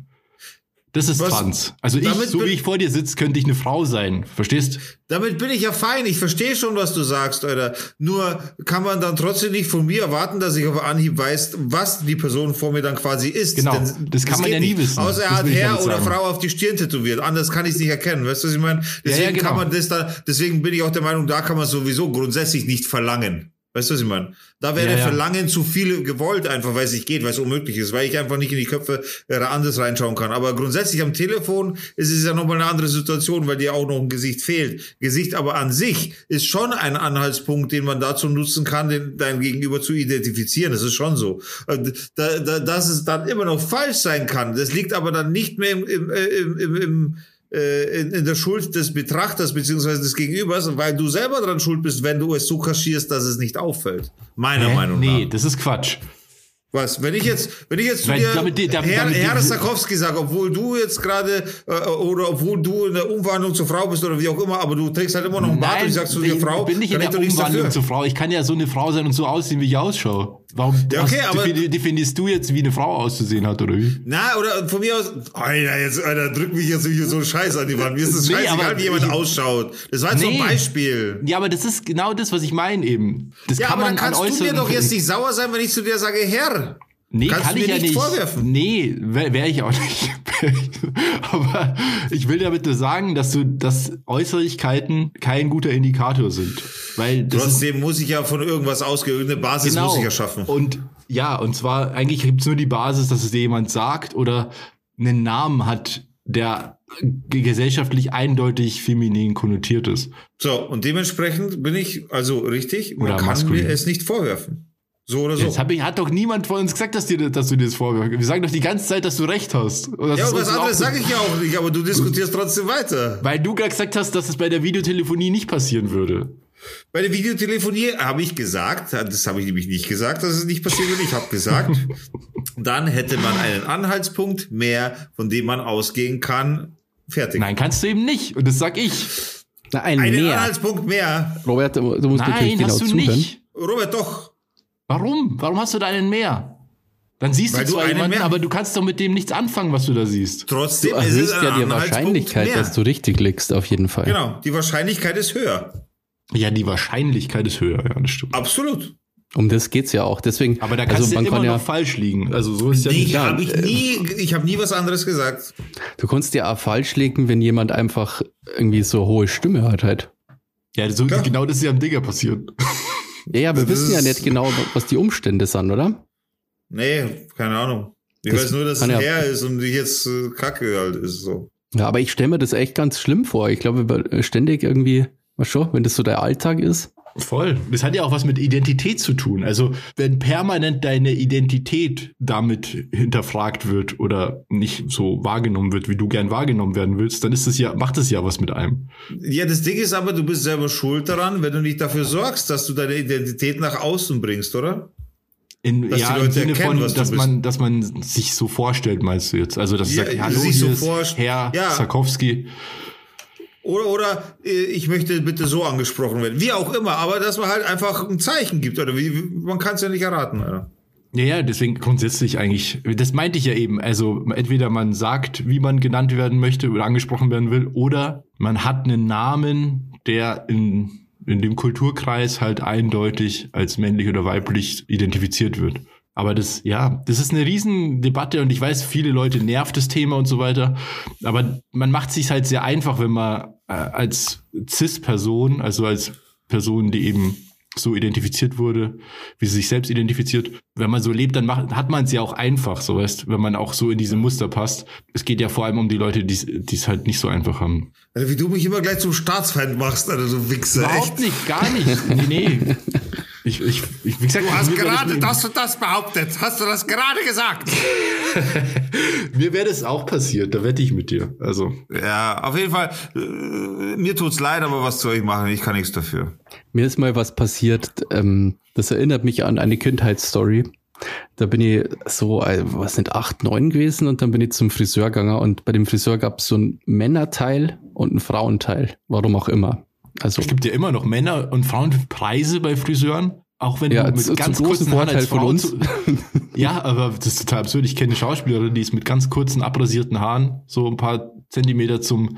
Das ist Was- trans. Also ich, damit so wie ich vor dir sitze, könnte ich eine Frau sein. Verstehst? Damit bin ich ja fein. Ich verstehe schon, was du sagst, Alter. Nur kann man dann trotzdem nicht von mir erwarten, dass ich auf Anhieb weiß, was die Person vor mir dann quasi ist. Genau. Das kann man geht ja nie nicht. wissen. Außer er Das hat Herr oder sagen. Frau auf die Stirn tätowiert. Anders kann ich es nicht erkennen. Weißt du, was ich meine? Deswegen ja, genau. kann man das dann, deswegen bin ich auch der Meinung, da kann man sowieso grundsätzlich nicht verlangen. Weißt du, was ich meine? Da wäre Ja, ja. Verlangen zu viel gewollt, einfach weil es nicht geht, weil es unmöglich ist, weil ich einfach nicht in die Köpfe äh, anders reinschauen kann. Aber grundsätzlich am Telefon ist es ja nochmal eine andere Situation, weil dir auch noch ein Gesicht fehlt. Gesicht aber an sich ist schon ein Anhaltspunkt, den man dazu nutzen kann, den, dein Gegenüber zu identifizieren. Das ist schon so. Äh, Da, da, dass es dann immer noch falsch sein kann, das liegt aber dann nicht mehr im, im, im, im, im äh, in, in der Schuld des Betrachters beziehungsweise des Gegenübers, weil du selber dran schuld bist, wenn du es so kaschierst, dass es nicht auffällt. Meiner Hä? Meinung nee, nach. das ist Quatsch. Was? Wenn ich jetzt, wenn ich jetzt zu dir damit damit- Herr, damit die- Herr Sakowski sage, obwohl du jetzt gerade äh, oder obwohl du in der Umwandlung zur Frau bist oder wie auch immer, aber du trägst halt immer noch einen Bart und ich sagst zu dir ich Frau, bin nicht in der Umwandlung zur Frau. Ich kann ja so eine Frau sein und so aussehen, wie ich ausschaue. Warum Ja, okay, was aber- defi- definierst du jetzt, wie eine Frau auszusehen hat, oder wie? Na, oder von mir aus, Alter, jetzt, Alter, drück mich jetzt so ein Scheiß an die Wand. Mir ist es Nee, scheißegal, wie jemand ich- ausschaut. Das war jetzt so Nee. ein Beispiel. Ja, aber das ist genau das, was ich meine eben. Das Ja, kann aber man dann kannst an du mir doch jetzt nicht sauer sein, wenn ich zu dir sage, Herr. Nee, Kannst kann ich ja nicht vorwerfen. Nee, wäre wär ich auch nicht. Aber ich will damit nur sagen, dass du, dass Äußerlichkeiten kein guter Indikator sind. Weil ist Trotzdem muss ich ja von irgendwas ausgehen, irgendeine Basis genau. muss ich ja schaffen. Und ja, und zwar eigentlich gibt's nur die Basis, dass es dir jemand sagt oder einen Namen hat, der gesellschaftlich eindeutig feminin konnotiert ist. So, und dementsprechend bin ich also richtig, man Oder kann maskulin. mir es nicht vorwerfen. So oder so. Jetzt hab ich, hat doch niemand von uns gesagt, dass, dir, dass du dir das vorwirfst. Wir sagen doch die ganze Zeit, dass du recht hast. Und das ja, und was anderes sage ich ja auch nicht, aber du diskutierst trotzdem weiter. Weil du gerade gesagt hast, dass es bei der Videotelefonie nicht passieren würde. Bei der Videotelefonie habe ich gesagt, das habe ich nämlich nicht gesagt, dass es nicht passieren würde. Ich habe gesagt, dann hätte man einen Anhaltspunkt mehr, von dem man ausgehen kann. Fertig. Nein, kannst du eben nicht. Und das sag ich. Na, ein einen mehr. Anhaltspunkt mehr. Robert, du musst natürlich Nein, genau hast du zuhören. nicht. Robert, doch. Warum? Warum hast du da einen mehr? Dann siehst Weil du du zwar einen jemanden, mehr- aber du kannst doch mit dem nichts anfangen, was du da siehst. Trotzdem Du ist es erhöhst ein ja die Wahrscheinlichkeit, mehr. dass du richtig liegst, auf jeden Fall. Genau, die Wahrscheinlichkeit ist höher. Ja, die Wahrscheinlichkeit ist höher, ja, das stimmt. Absolut. Um das geht's ja auch. Deswegen, Aber da kannst also du man immer kann ja, noch falsch liegen. Also so ist ja Nee, nicht. habe ich nie, ich habe nie was anderes gesagt. du kannst ja auch falsch liegen, wenn jemand einfach irgendwie so hohe Stimme hat halt. Ja, so, genau das ist ja am Digger passiert. Ja, ja, wir Das wissen ja nicht genau, was die Umstände sind, oder? Nee, keine Ahnung. Ich Das weiß nur, dass es ja- her ist und ich jetzt äh, kacke halt ist so. Ja, aber ich stelle mir das echt ganz schlimm vor. Ich glaube, ständig irgendwie, was schon, wenn das so der Alltag ist. Voll. Das hat ja auch was mit Identität zu tun. Also, wenn permanent deine Identität damit hinterfragt wird oder nicht so wahrgenommen wird, wie du gern wahrgenommen werden willst, dann ist das ja, macht das ja was mit einem. Ja, das Ding ist aber, du bist selber schuld daran, wenn du nicht dafür sorgst, dass du deine Identität nach außen bringst, oder? In, Dass ja, im Sinne erkennen, von, dass man, dass man sich so vorstellt, meinst du jetzt? Also, dass Ja, sagt, hallo, so Herr Ja. Sarkowski. Oder, oder äh, ich möchte bitte so angesprochen werden. Wie auch immer, aber dass man halt einfach ein Zeichen gibt, oder wie, man kann es ja nicht erraten, oder? Ja, ja, deswegen grundsätzlich eigentlich, das meinte ich ja eben. Also entweder man sagt, wie man genannt werden möchte oder angesprochen werden will, oder man hat einen Namen, der in, in dem Kulturkreis halt eindeutig als männlich oder weiblich identifiziert wird. Aber das, ja, das ist eine Riesendebatte und ich weiß, viele Leute nervt das Thema und so weiter. Aber man macht sich halt sehr einfach, wenn man äh, als Cis-Person, also als Person, die eben so identifiziert wurde, wie sie sich selbst identifiziert. Wenn man so lebt, dann macht, hat man es ja auch einfach, so weißt, wenn man auch so in diese Muster passt. Es geht ja vor allem um die Leute, die es halt nicht so einfach haben. Also wie du mich immer gleich zum Staatsfeind machst, Alter, du Wichser. Überhaupt echt. nicht, gar nicht. Nee, nee. Ich, ich, ich, wie gesagt, Du hast gerade das, das und das behauptet. Hast du das gerade gesagt? Mir wäre das auch passiert, da wette ich mit dir. Also, Ja, auf jeden Fall. Äh, mir tut's leid, aber was soll ich machen? Ich kann nichts dafür. Mir ist mal was passiert, ähm, das erinnert mich an eine Kindheitsstory. Da bin ich so, äh, was sind, acht, neun gewesen und dann bin ich zum Friseur gegangen und bei dem Friseur gab es so ein Männerteil und ein Frauenteil. Warum auch immer. Also, es gibt ja immer noch Männer- und Frauenpreise bei Friseuren. Auch wenn Ja, du mit ganz kurzen Haaren als Vorteil von Frau uns. Ja, aber das ist total absurd. Ich kenne eine Schauspielerin, die ist mit ganz kurzen, abrasierten Haaren so ein paar Zentimeter zum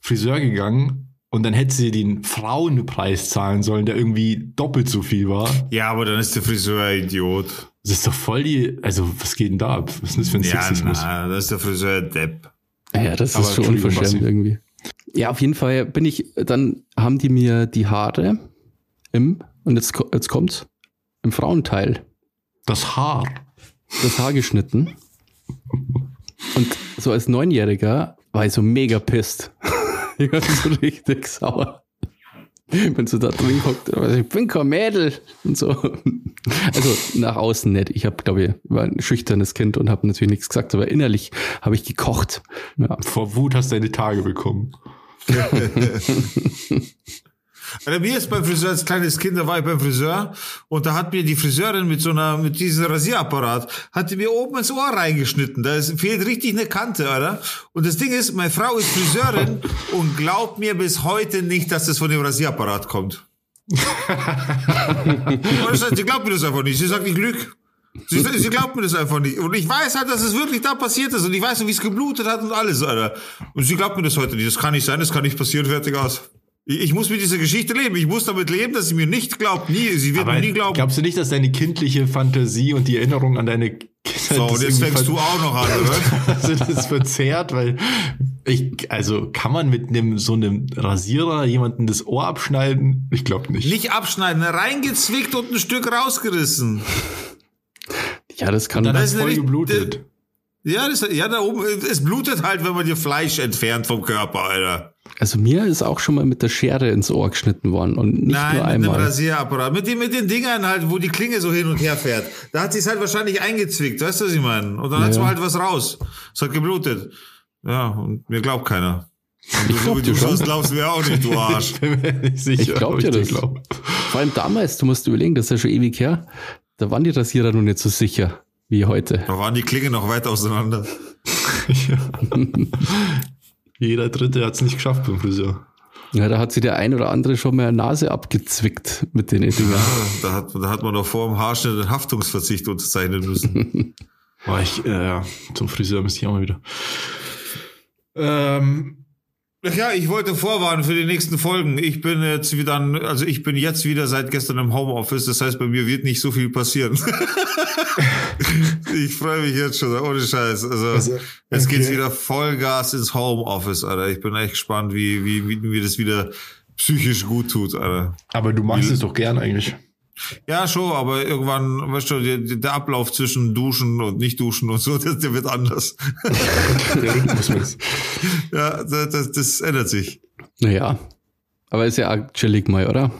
Friseur gegangen. Und dann hätte sie den Frauenpreis zahlen sollen, der irgendwie doppelt so viel war. Ja, aber dann ist der Friseur ein Idiot. Das ist doch voll die, also was geht denn da ab? Was ist denn das für ein Ja, Sexismus? na, das ist der Friseur Depp. ja, das Aber ist schon unverschämt irgendwie. Ja, auf jeden Fall bin ich, dann haben die mir die Haare im, und jetzt, jetzt kommt's, im Frauenteil Das Haar. das Haar geschnitten. Und so als Neunjähriger war ich so mega pisst. ich war so richtig sauer. Wenn so da drin also ich bin kein Mädel und so. Also nach außen nicht. Ich habe, glaube ich, war ein schüchternes Kind und habe natürlich nichts gesagt, aber innerlich habe ich gekocht. Ja. Vor Wut hast du deine Tage bekommen. Bei mir ist beim Friseur als kleines Kind, da war ich beim Friseur und da hat mir die Friseurin mit so einer, mit diesem Rasierapparat, hat die mir oben ins Ohr reingeschnitten. Da ist, fehlt richtig eine Kante, oder? Und das Ding ist, meine Frau ist Friseurin und glaubt mir bis heute nicht, dass das von dem Rasierapparat kommt. sie glaubt mir das einfach nicht. Sie sagt, ich lüge. Sie, sie glaubt mir das einfach nicht. Und ich weiß halt, dass es wirklich da passiert ist. Und ich weiß, wie es geblutet hat und alles, Alter. Und sie glaubt mir das heute nicht. Das kann nicht sein, das kann nicht passieren, fertig aus. Ich, muss mit dieser Geschichte leben. Ich muss damit leben, dass sie mir nicht glaubt. Nie, sie wird Aber mir nie glauben. Glaubst du nicht, dass deine kindliche Fantasie und die Erinnerung an deine Kinder So, und jetzt fängst du auch noch an, oder? also das verzerrt, weil ich, also kann man mit einem so einem Rasierer jemanden das Ohr abschneiden? Ich glaube nicht. Nicht abschneiden, reingezwickt und ein Stück rausgerissen. Ja, das kann Dann Das voll geblutet. Ja, das, ja, da oben, es blutet halt, wenn man dir Fleisch entfernt vom Körper, Alter. Also mir ist auch schon mal mit der Schere ins Ohr geschnitten worden und nicht Nein, nur mit einmal. Rasierapparat. Mit den, mit den Dingern halt, wo die Klinge so hin und her fährt. Da hat sie es halt wahrscheinlich eingezwickt, weißt du, was ich meine? Und dann Ja. mal halt was raus. Es hat geblutet. Ja, und mir glaubt keiner. Und Ich du, glaub du, dir du schon. glaubst mir auch nicht, du Arsch. Ich bin mir nicht sicher. Ich glaub dir das. glaub. Vor allem damals, du musst überlegen, das ist ja schon ewig her. Da waren die Rasierer noch nicht so sicher wie heute. Da waren die Klingen noch weit auseinander. Jeder Dritte hat es nicht geschafft beim Friseur. Ja, da hat sich der ein oder andere schon mal eine Nase abgezwickt mit den Dingern. Da hat, da hat man doch vor dem Haarschnitt einen Haftungsverzicht unterzeichnen müssen. War ich, äh, ja, zum Friseur müsste ich auch mal wieder. Ähm, Ach ja, ich wollte vorwarnen für die nächsten Folgen. Ich bin jetzt wieder, an- also ich bin jetzt wieder seit gestern im Homeoffice. Das heißt, bei mir wird nicht so viel passieren. ich freue mich jetzt schon, ohne Scheiß. Also, Also, jetzt okay. geht's wieder Vollgas ins Homeoffice, Alter. Ich bin echt gespannt, wie, wie, wie mir das wieder psychisch gut tut, Alter. aber du machst es doch gern eigentlich. Ja, schon, aber irgendwann, weißt du, der, der Ablauf zwischen Duschen und nicht duschen und so, der, der wird anders. Der Rhythmus ja, das, das, das ändert sich. Naja. Aber ist ja auch chillig mal, oder?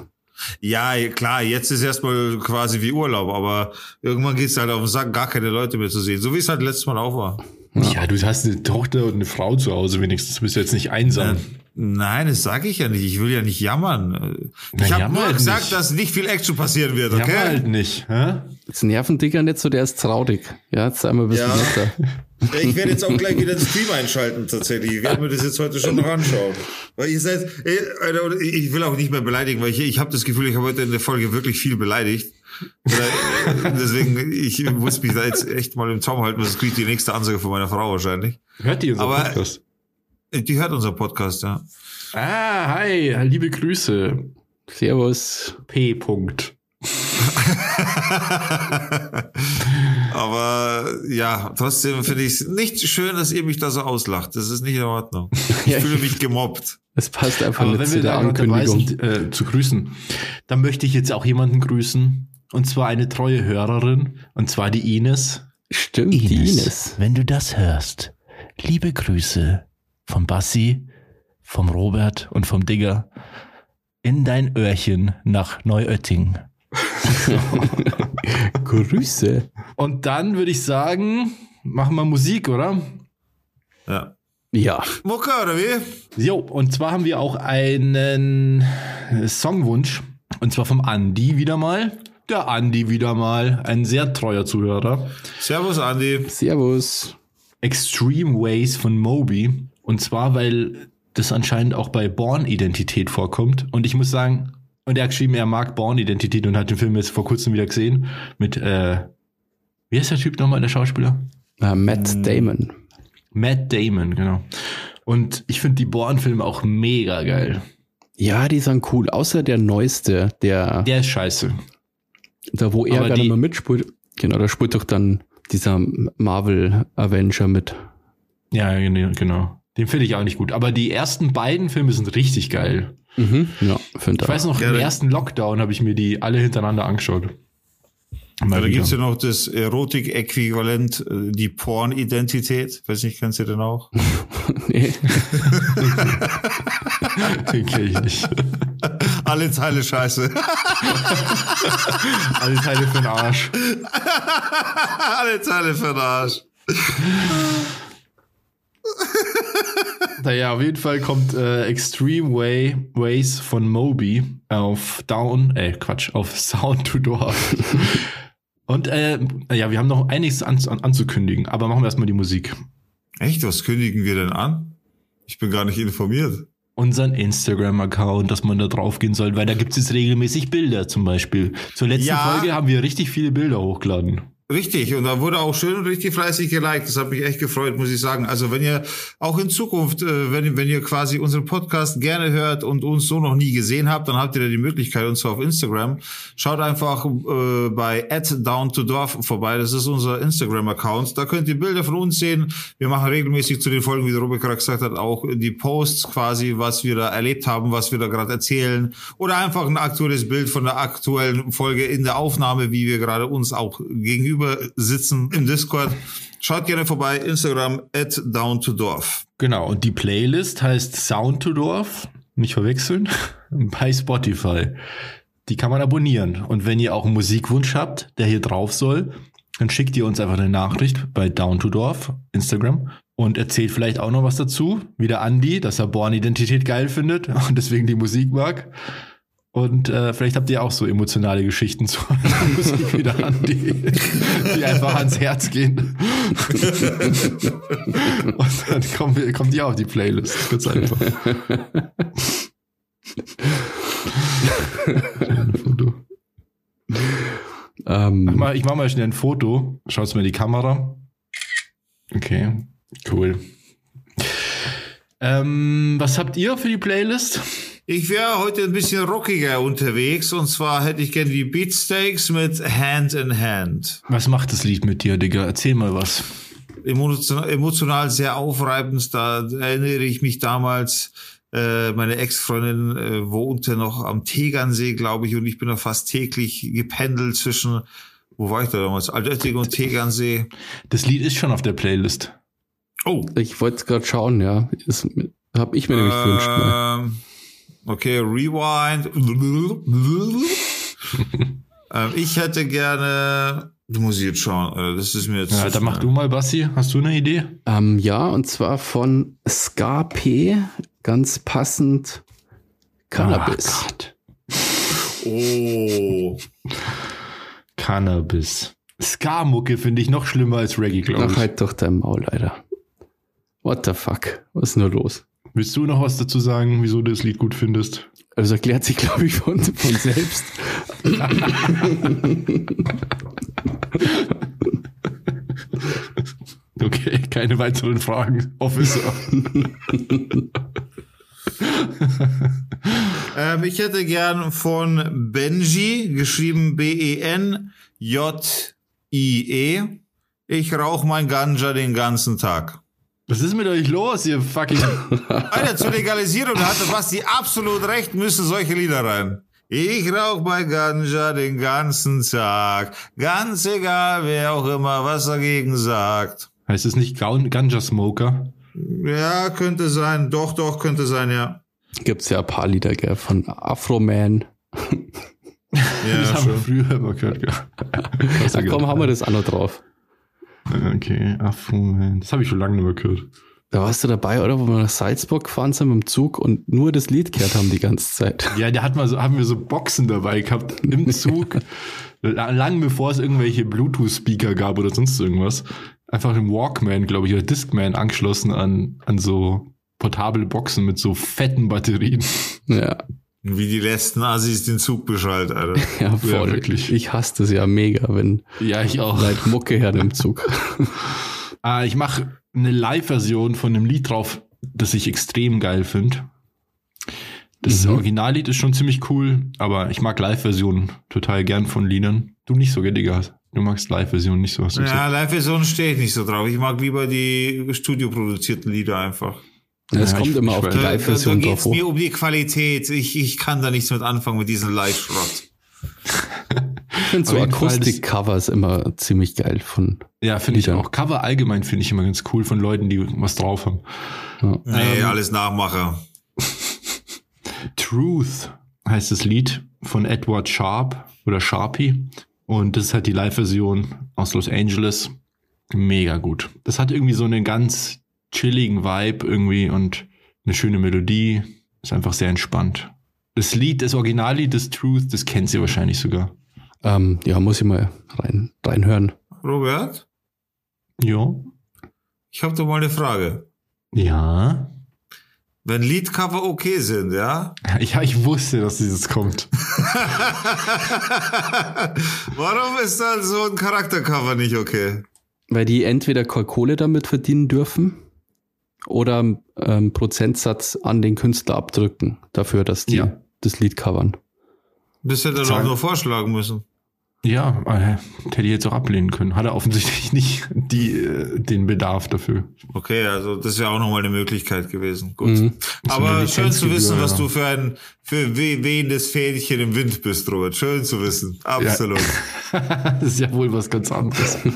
Ja, klar, jetzt ist erstmal quasi wie Urlaub, aber irgendwann geht's halt auf den Sack, gar keine Leute mehr zu sehen. So wie es halt letztes Mal auch war. Ja, du hast eine Tochter und eine Frau zu Hause wenigstens. Du bist jetzt nicht einsam. Nein, das sage ich ja nicht. Ich will ja nicht jammern. Na, Ich habe jammer nur halt gesagt, nicht. dass nicht viel Action passieren wird, okay? aber halt nicht. Hä? Jetzt nerven Dicker nicht so, der ist traurig. Ja, jetzt sei mal ein bisschen Ja. netter. Ich werde jetzt auch gleich wieder den Stream einschalten, tatsächlich. Ich werde mir das jetzt heute schon noch anschauen. Weil ihr seid, ich will auch nicht mehr beleidigen, weil ich, ich habe das Gefühl, ich habe heute in der Folge wirklich viel beleidigt. Äh, Deswegen, ich muss mich da jetzt echt mal im Zaum halten, sonst kriege ich die nächste Ansage von meiner Frau wahrscheinlich. Hört ihr unser Aber- Podcast? Die hört unser Podcast, ja. Ah, hi, liebe Grüße. Servus. P. -Punkt. Aber ja, trotzdem finde ich es nicht schön, dass ihr mich da so auslacht. Das ist nicht in Ordnung. Ich fühle ich- mich gemobbt. Es passt einfach Aber nicht wenn zu wir der Ankündigung. sind, äh, zu grüßen, dann möchte ich jetzt auch jemanden grüßen. Und zwar eine treue Hörerin. Und zwar die Ines. Stimmt, die Ines. wenn du das hörst, liebe Grüße vom Bassi, vom Robert und vom Digger in dein Öhrchen nach Neuötting. Grüße. Und dann würde ich sagen, machen wir Musik, oder? Ja. Ja. Mucke, oder wie? Jo, und zwar haben wir auch einen Songwunsch. Und zwar vom Andi wieder mal. Der Andi wieder mal. Ein sehr treuer Zuhörer. Servus, Andi. Servus. Extreme Ways von Moby. Und zwar, weil das anscheinend auch bei Born-Identität vorkommt. Und ich muss sagen, und er hat geschrieben, er mag Born-Identität und hat den Film jetzt vor kurzem wieder gesehen. Mit, äh, wie heißt der Typ nochmal, der Schauspieler? Äh, Matt Damon. Matt Damon, genau. Und ich finde die Born-Filme auch mega geil. Ja, die sind cool. Außer der neueste, der, Der ist scheiße. da wo er aber gerade die- mal mitspielt. Genau, da spielt doch dann dieser Marvel Avenger mit. Ja, genau. Den finde ich auch nicht gut. Aber die ersten beiden Filme sind richtig geil. Mhm. Ja, Ich weiß noch, Ja, im ersten Lockdown habe ich mir die alle hintereinander angeschaut. Mal da wieder. gibt's ja noch das Erotik-Äquivalent, äh, die Porn-Identität. Weiß nicht, kennst du den auch? nee. Den kenn ich nicht. Alle Teile scheiße. Alle Teile für den Arsch. Alle Teile für den Arsch. Naja, auf jeden Fall kommt äh, Extreme Way Ways von Moby auf Down, äh, Quatsch, auf Sound to Dorf. Und äh, ja, wir haben noch einiges an, an, anzukündigen, aber machen wir erstmal die Musik. Echt? Was kündigen wir denn an? Ich bin gar nicht informiert. Unseren Instagram-Account, dass man da drauf gehen soll, weil da gibt es jetzt regelmäßig Bilder zum Beispiel. Zur letzten Ja. Folge haben wir richtig viele Bilder hochgeladen. Richtig, und da wurde auch schön und richtig fleißig geliked. Das hat mich echt gefreut, muss ich sagen. Also wenn ihr auch in Zukunft, äh, wenn, wenn ihr quasi unseren Podcast gerne hört und uns so noch nie gesehen habt, dann habt ihr da die Möglichkeit, und zwar auf Instagram. Schaut einfach äh, bei @down2dorf vorbei. Das ist unser Instagram-Account. Da könnt ihr Bilder von uns sehen. Wir machen regelmäßig zu den Folgen, wie der Robert gerade gesagt hat, auch die Posts quasi, was wir da erlebt haben, was wir da gerade erzählen. Oder einfach ein aktuelles Bild von der aktuellen Folge in der Aufnahme, wie wir gerade uns auch gegenüber sitzen im Discord. Schaut gerne vorbei, Instagram at down to Dorf. Genau, und die Playlist heißt Sound to Dorf, nicht verwechseln, bei Spotify. Die kann man abonnieren. Und wenn ihr auch einen Musikwunsch habt, der hier drauf soll, dann schickt ihr uns einfach eine Nachricht bei Down to Dorf, Instagram, und erzählt vielleicht auch noch was dazu, wie der Andi, dass er Born-Identität geil findet und deswegen die Musik mag. Und äh, vielleicht habt ihr auch so emotionale Geschichten zur Musik wie der Andi, die einfach ans Herz gehen. Und dann kommen wir, kommt ihr auf die Playlist. Ganz einfach. Ähm, Mach mal, ich mach mal schnell ein Foto. Schaut's mir in die Kamera. Okay, cool. Ähm, was habt ihr für die Playlist? Ich wäre heute ein bisschen rockiger unterwegs und zwar hätte ich gerne die Beatsteaks mit Hand in Hand. Was macht das Lied mit dir, Digga? Erzähl mal was. Emotional, emotional sehr aufreibend. Da erinnere ich mich damals, äh, meine Ex-Freundin äh, wohnte noch am Tegernsee, glaube ich, und ich bin da fast täglich gependelt zwischen, wo war ich da damals? Altötting und Tegernsee. Das Lied ist schon auf der Playlist. Oh. ich wollte gerade schauen, ja. Das habe ich mir nämlich gewünscht. Mal. Okay, Rewind. ähm, ich hätte gerne, du musst jetzt schauen, äh, das ist mir jetzt. Ja, dann mach du mal, Basti. Hast du eine Idee? Ähm, ja, und zwar von Ska P, ganz passend Cannabis. Gott. Oh. Cannabis. Ska-Mucke finde ich noch schlimmer als Reggae, glaube Ach, ich. halt doch dein Maul, Alter. What the fuck? Was ist nur los? Willst du noch was dazu sagen, wieso du das Lied gut findest? Also erklärt sich, glaube ich, von, von selbst. Okay, keine weiteren Fragen. Officer. Ähm, ich hätte gern von Benji, geschrieben B-E-N-J-I-E. Ich rauche mein Ganja den ganzen Tag. Was ist mit euch los, ihr fucking... Alter, zur Legalisierung hatte Basti absolut recht, müssen solche Lieder rein. Ich rauch bei Ganja den ganzen Tag. Ganz egal, wer auch immer was dagegen sagt. heißt es nicht Gan- Ganja-Smoker? Ja, könnte sein. Doch, doch, könnte sein, ja. Gibt's ja ein paar Lieder, gell, von Afro-Man. Ja, das haben wir schon. früher immer gehört. Ja. Ach komm, haben wir das auch noch drauf. Okay, Afro Man. Das habe ich schon lange nicht mehr gehört. Da warst du dabei, oder? Wo wir nach Salzburg gefahren sind mit dem Zug und nur das Lied gehört haben die ganze Zeit. Ja, der hat mal so, haben wir so Boxen dabei gehabt im Zug. la- lang bevor es irgendwelche Bluetooth-Speaker gab oder sonst irgendwas. Einfach im Walkman, glaube ich, oder Discman angeschlossen an, an so portable Boxen mit so fetten Batterien. Ja, Wie die letzten Assis den Zug beschallt, Alter. ja, voll. Ja, wirklich. Ich hasse das ja mega, wenn Ja, ich auch. Leute Mucke her im Zug. Ah, ich mache eine Live-Version von einem Lied drauf, das ich extrem geil finde. Das Mhm. Originallied ist schon ziemlich cool, aber ich mag Live-Versionen total gern von Liedern. Du nicht so, gell, Digga? Du magst Live-Versionen nicht so, hast du gesagt. Ja, Live-Version stehe ich nicht so drauf. Ich mag lieber die studioproduzierten Lieder einfach. Es Ja, kommt ich- immer ich auf die Da, da, da Live-Version geht drauf es mir um die Qualität. Ich, ich kann da nichts mit anfangen mit diesem Live-Schrott. Ich finde so Akustik-Covers immer ziemlich geil von. Ja, finde ich auch. Cover allgemein finde ich immer ganz cool von Leuten, die was drauf haben. Nee, alles Nachmacher. Truth heißt das Lied von Edward Sharp oder Sharpie. Und das ist halt die Live-Version aus Los Angeles. Mega gut. Das hat irgendwie so einen ganz chilligen Vibe irgendwie und eine schöne Melodie. Ist einfach sehr entspannt. Das Lied, das Originallied des Truth, das kennt sie wahrscheinlich sogar. Ähm, ja, muss ich mal rein, reinhören. Robert, Ja. ich habe doch mal eine Frage. Ja. Wenn Liedcover okay sind, ja? Ja, ich wusste, dass dieses kommt. Warum ist dann so ein Charaktercover nicht okay? Weil die entweder Kohle damit verdienen dürfen oder ähm, Prozentsatz an den Künstler abdrücken dafür, dass die Ja. das Lied covern. Das hätte er doch nur vorschlagen müssen. Ja, äh, hätte ich jetzt auch ablehnen können. Hat er offensichtlich nicht die, äh, den Bedarf dafür. Okay, also das wäre auch nochmal eine Möglichkeit gewesen. Gut. Mhm. Aber schön zu wissen, was ja. du für ein für we wehendes Fähnchen im Wind bist, Robert. Schön zu wissen. Absolut. das ist ja wohl was ganz anderes.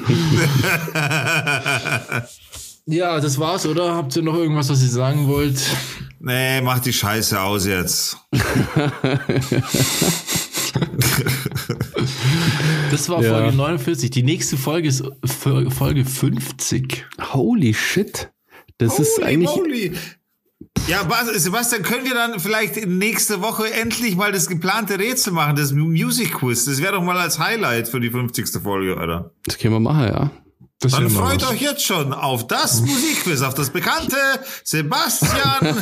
ja, das war's, oder? Habt ihr noch irgendwas, was ihr sagen wollt? nee, mach die Scheiße aus jetzt. Das war Ja. Folge 49. Die nächste Folge ist Folge 50. Holy shit. Das ist Holy eigentlich. moly. Ja, Bas- Sebastian, können wir dann vielleicht nächste Woche endlich mal das geplante Rätsel machen, das Music Quiz? Das wäre doch mal als Highlight für die 50. Folge, oder? Das können wir machen, ja. Das Dann freut was. euch jetzt schon auf das Musikquiz, auf das bekannte Sebastian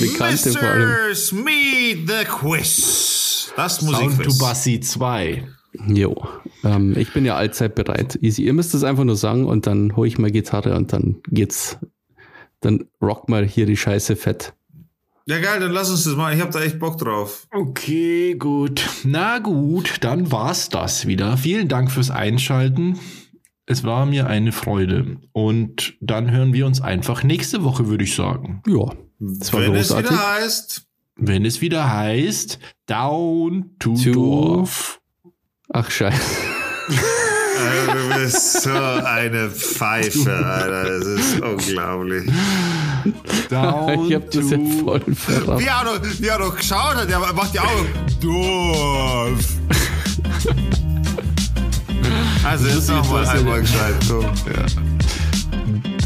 Bekannte vor allem. Mr. Meet the Quiz. Das Sound to Musikquiz. Bassi 2. Jo. Ähm, ich bin ja allzeit bereit. Easy. Ihr müsst es einfach nur sagen und dann hole ich mal Gitarre und dann geht's. Dann rock mal hier die Scheiße fett. Ja, geil, dann lass uns das mal. Ich hab da echt Bock drauf. Okay, gut. Na gut, dann war's das wieder. Vielen Dank fürs Einschalten. Es war mir eine Freude. Und dann hören wir uns einfach nächste Woche, würde ich sagen. Ja. Das war Wenn es großartig. wieder heißt, Wenn es wieder heißt, Down to, To- Dorf. Ach scheiße. Alter, du bist so eine Pfeife, Alter. Das ist unglaublich. Down Ich hab das jetzt voll verraten. Wie er wie er noch geschaut hat, der macht die Augen. Dorf. Also jetzt noch mal was er einmal gescheit. Komm.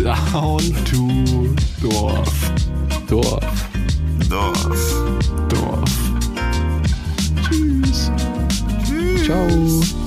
Down to Dorf. Dorf. Dorf. Dorf. Ciao.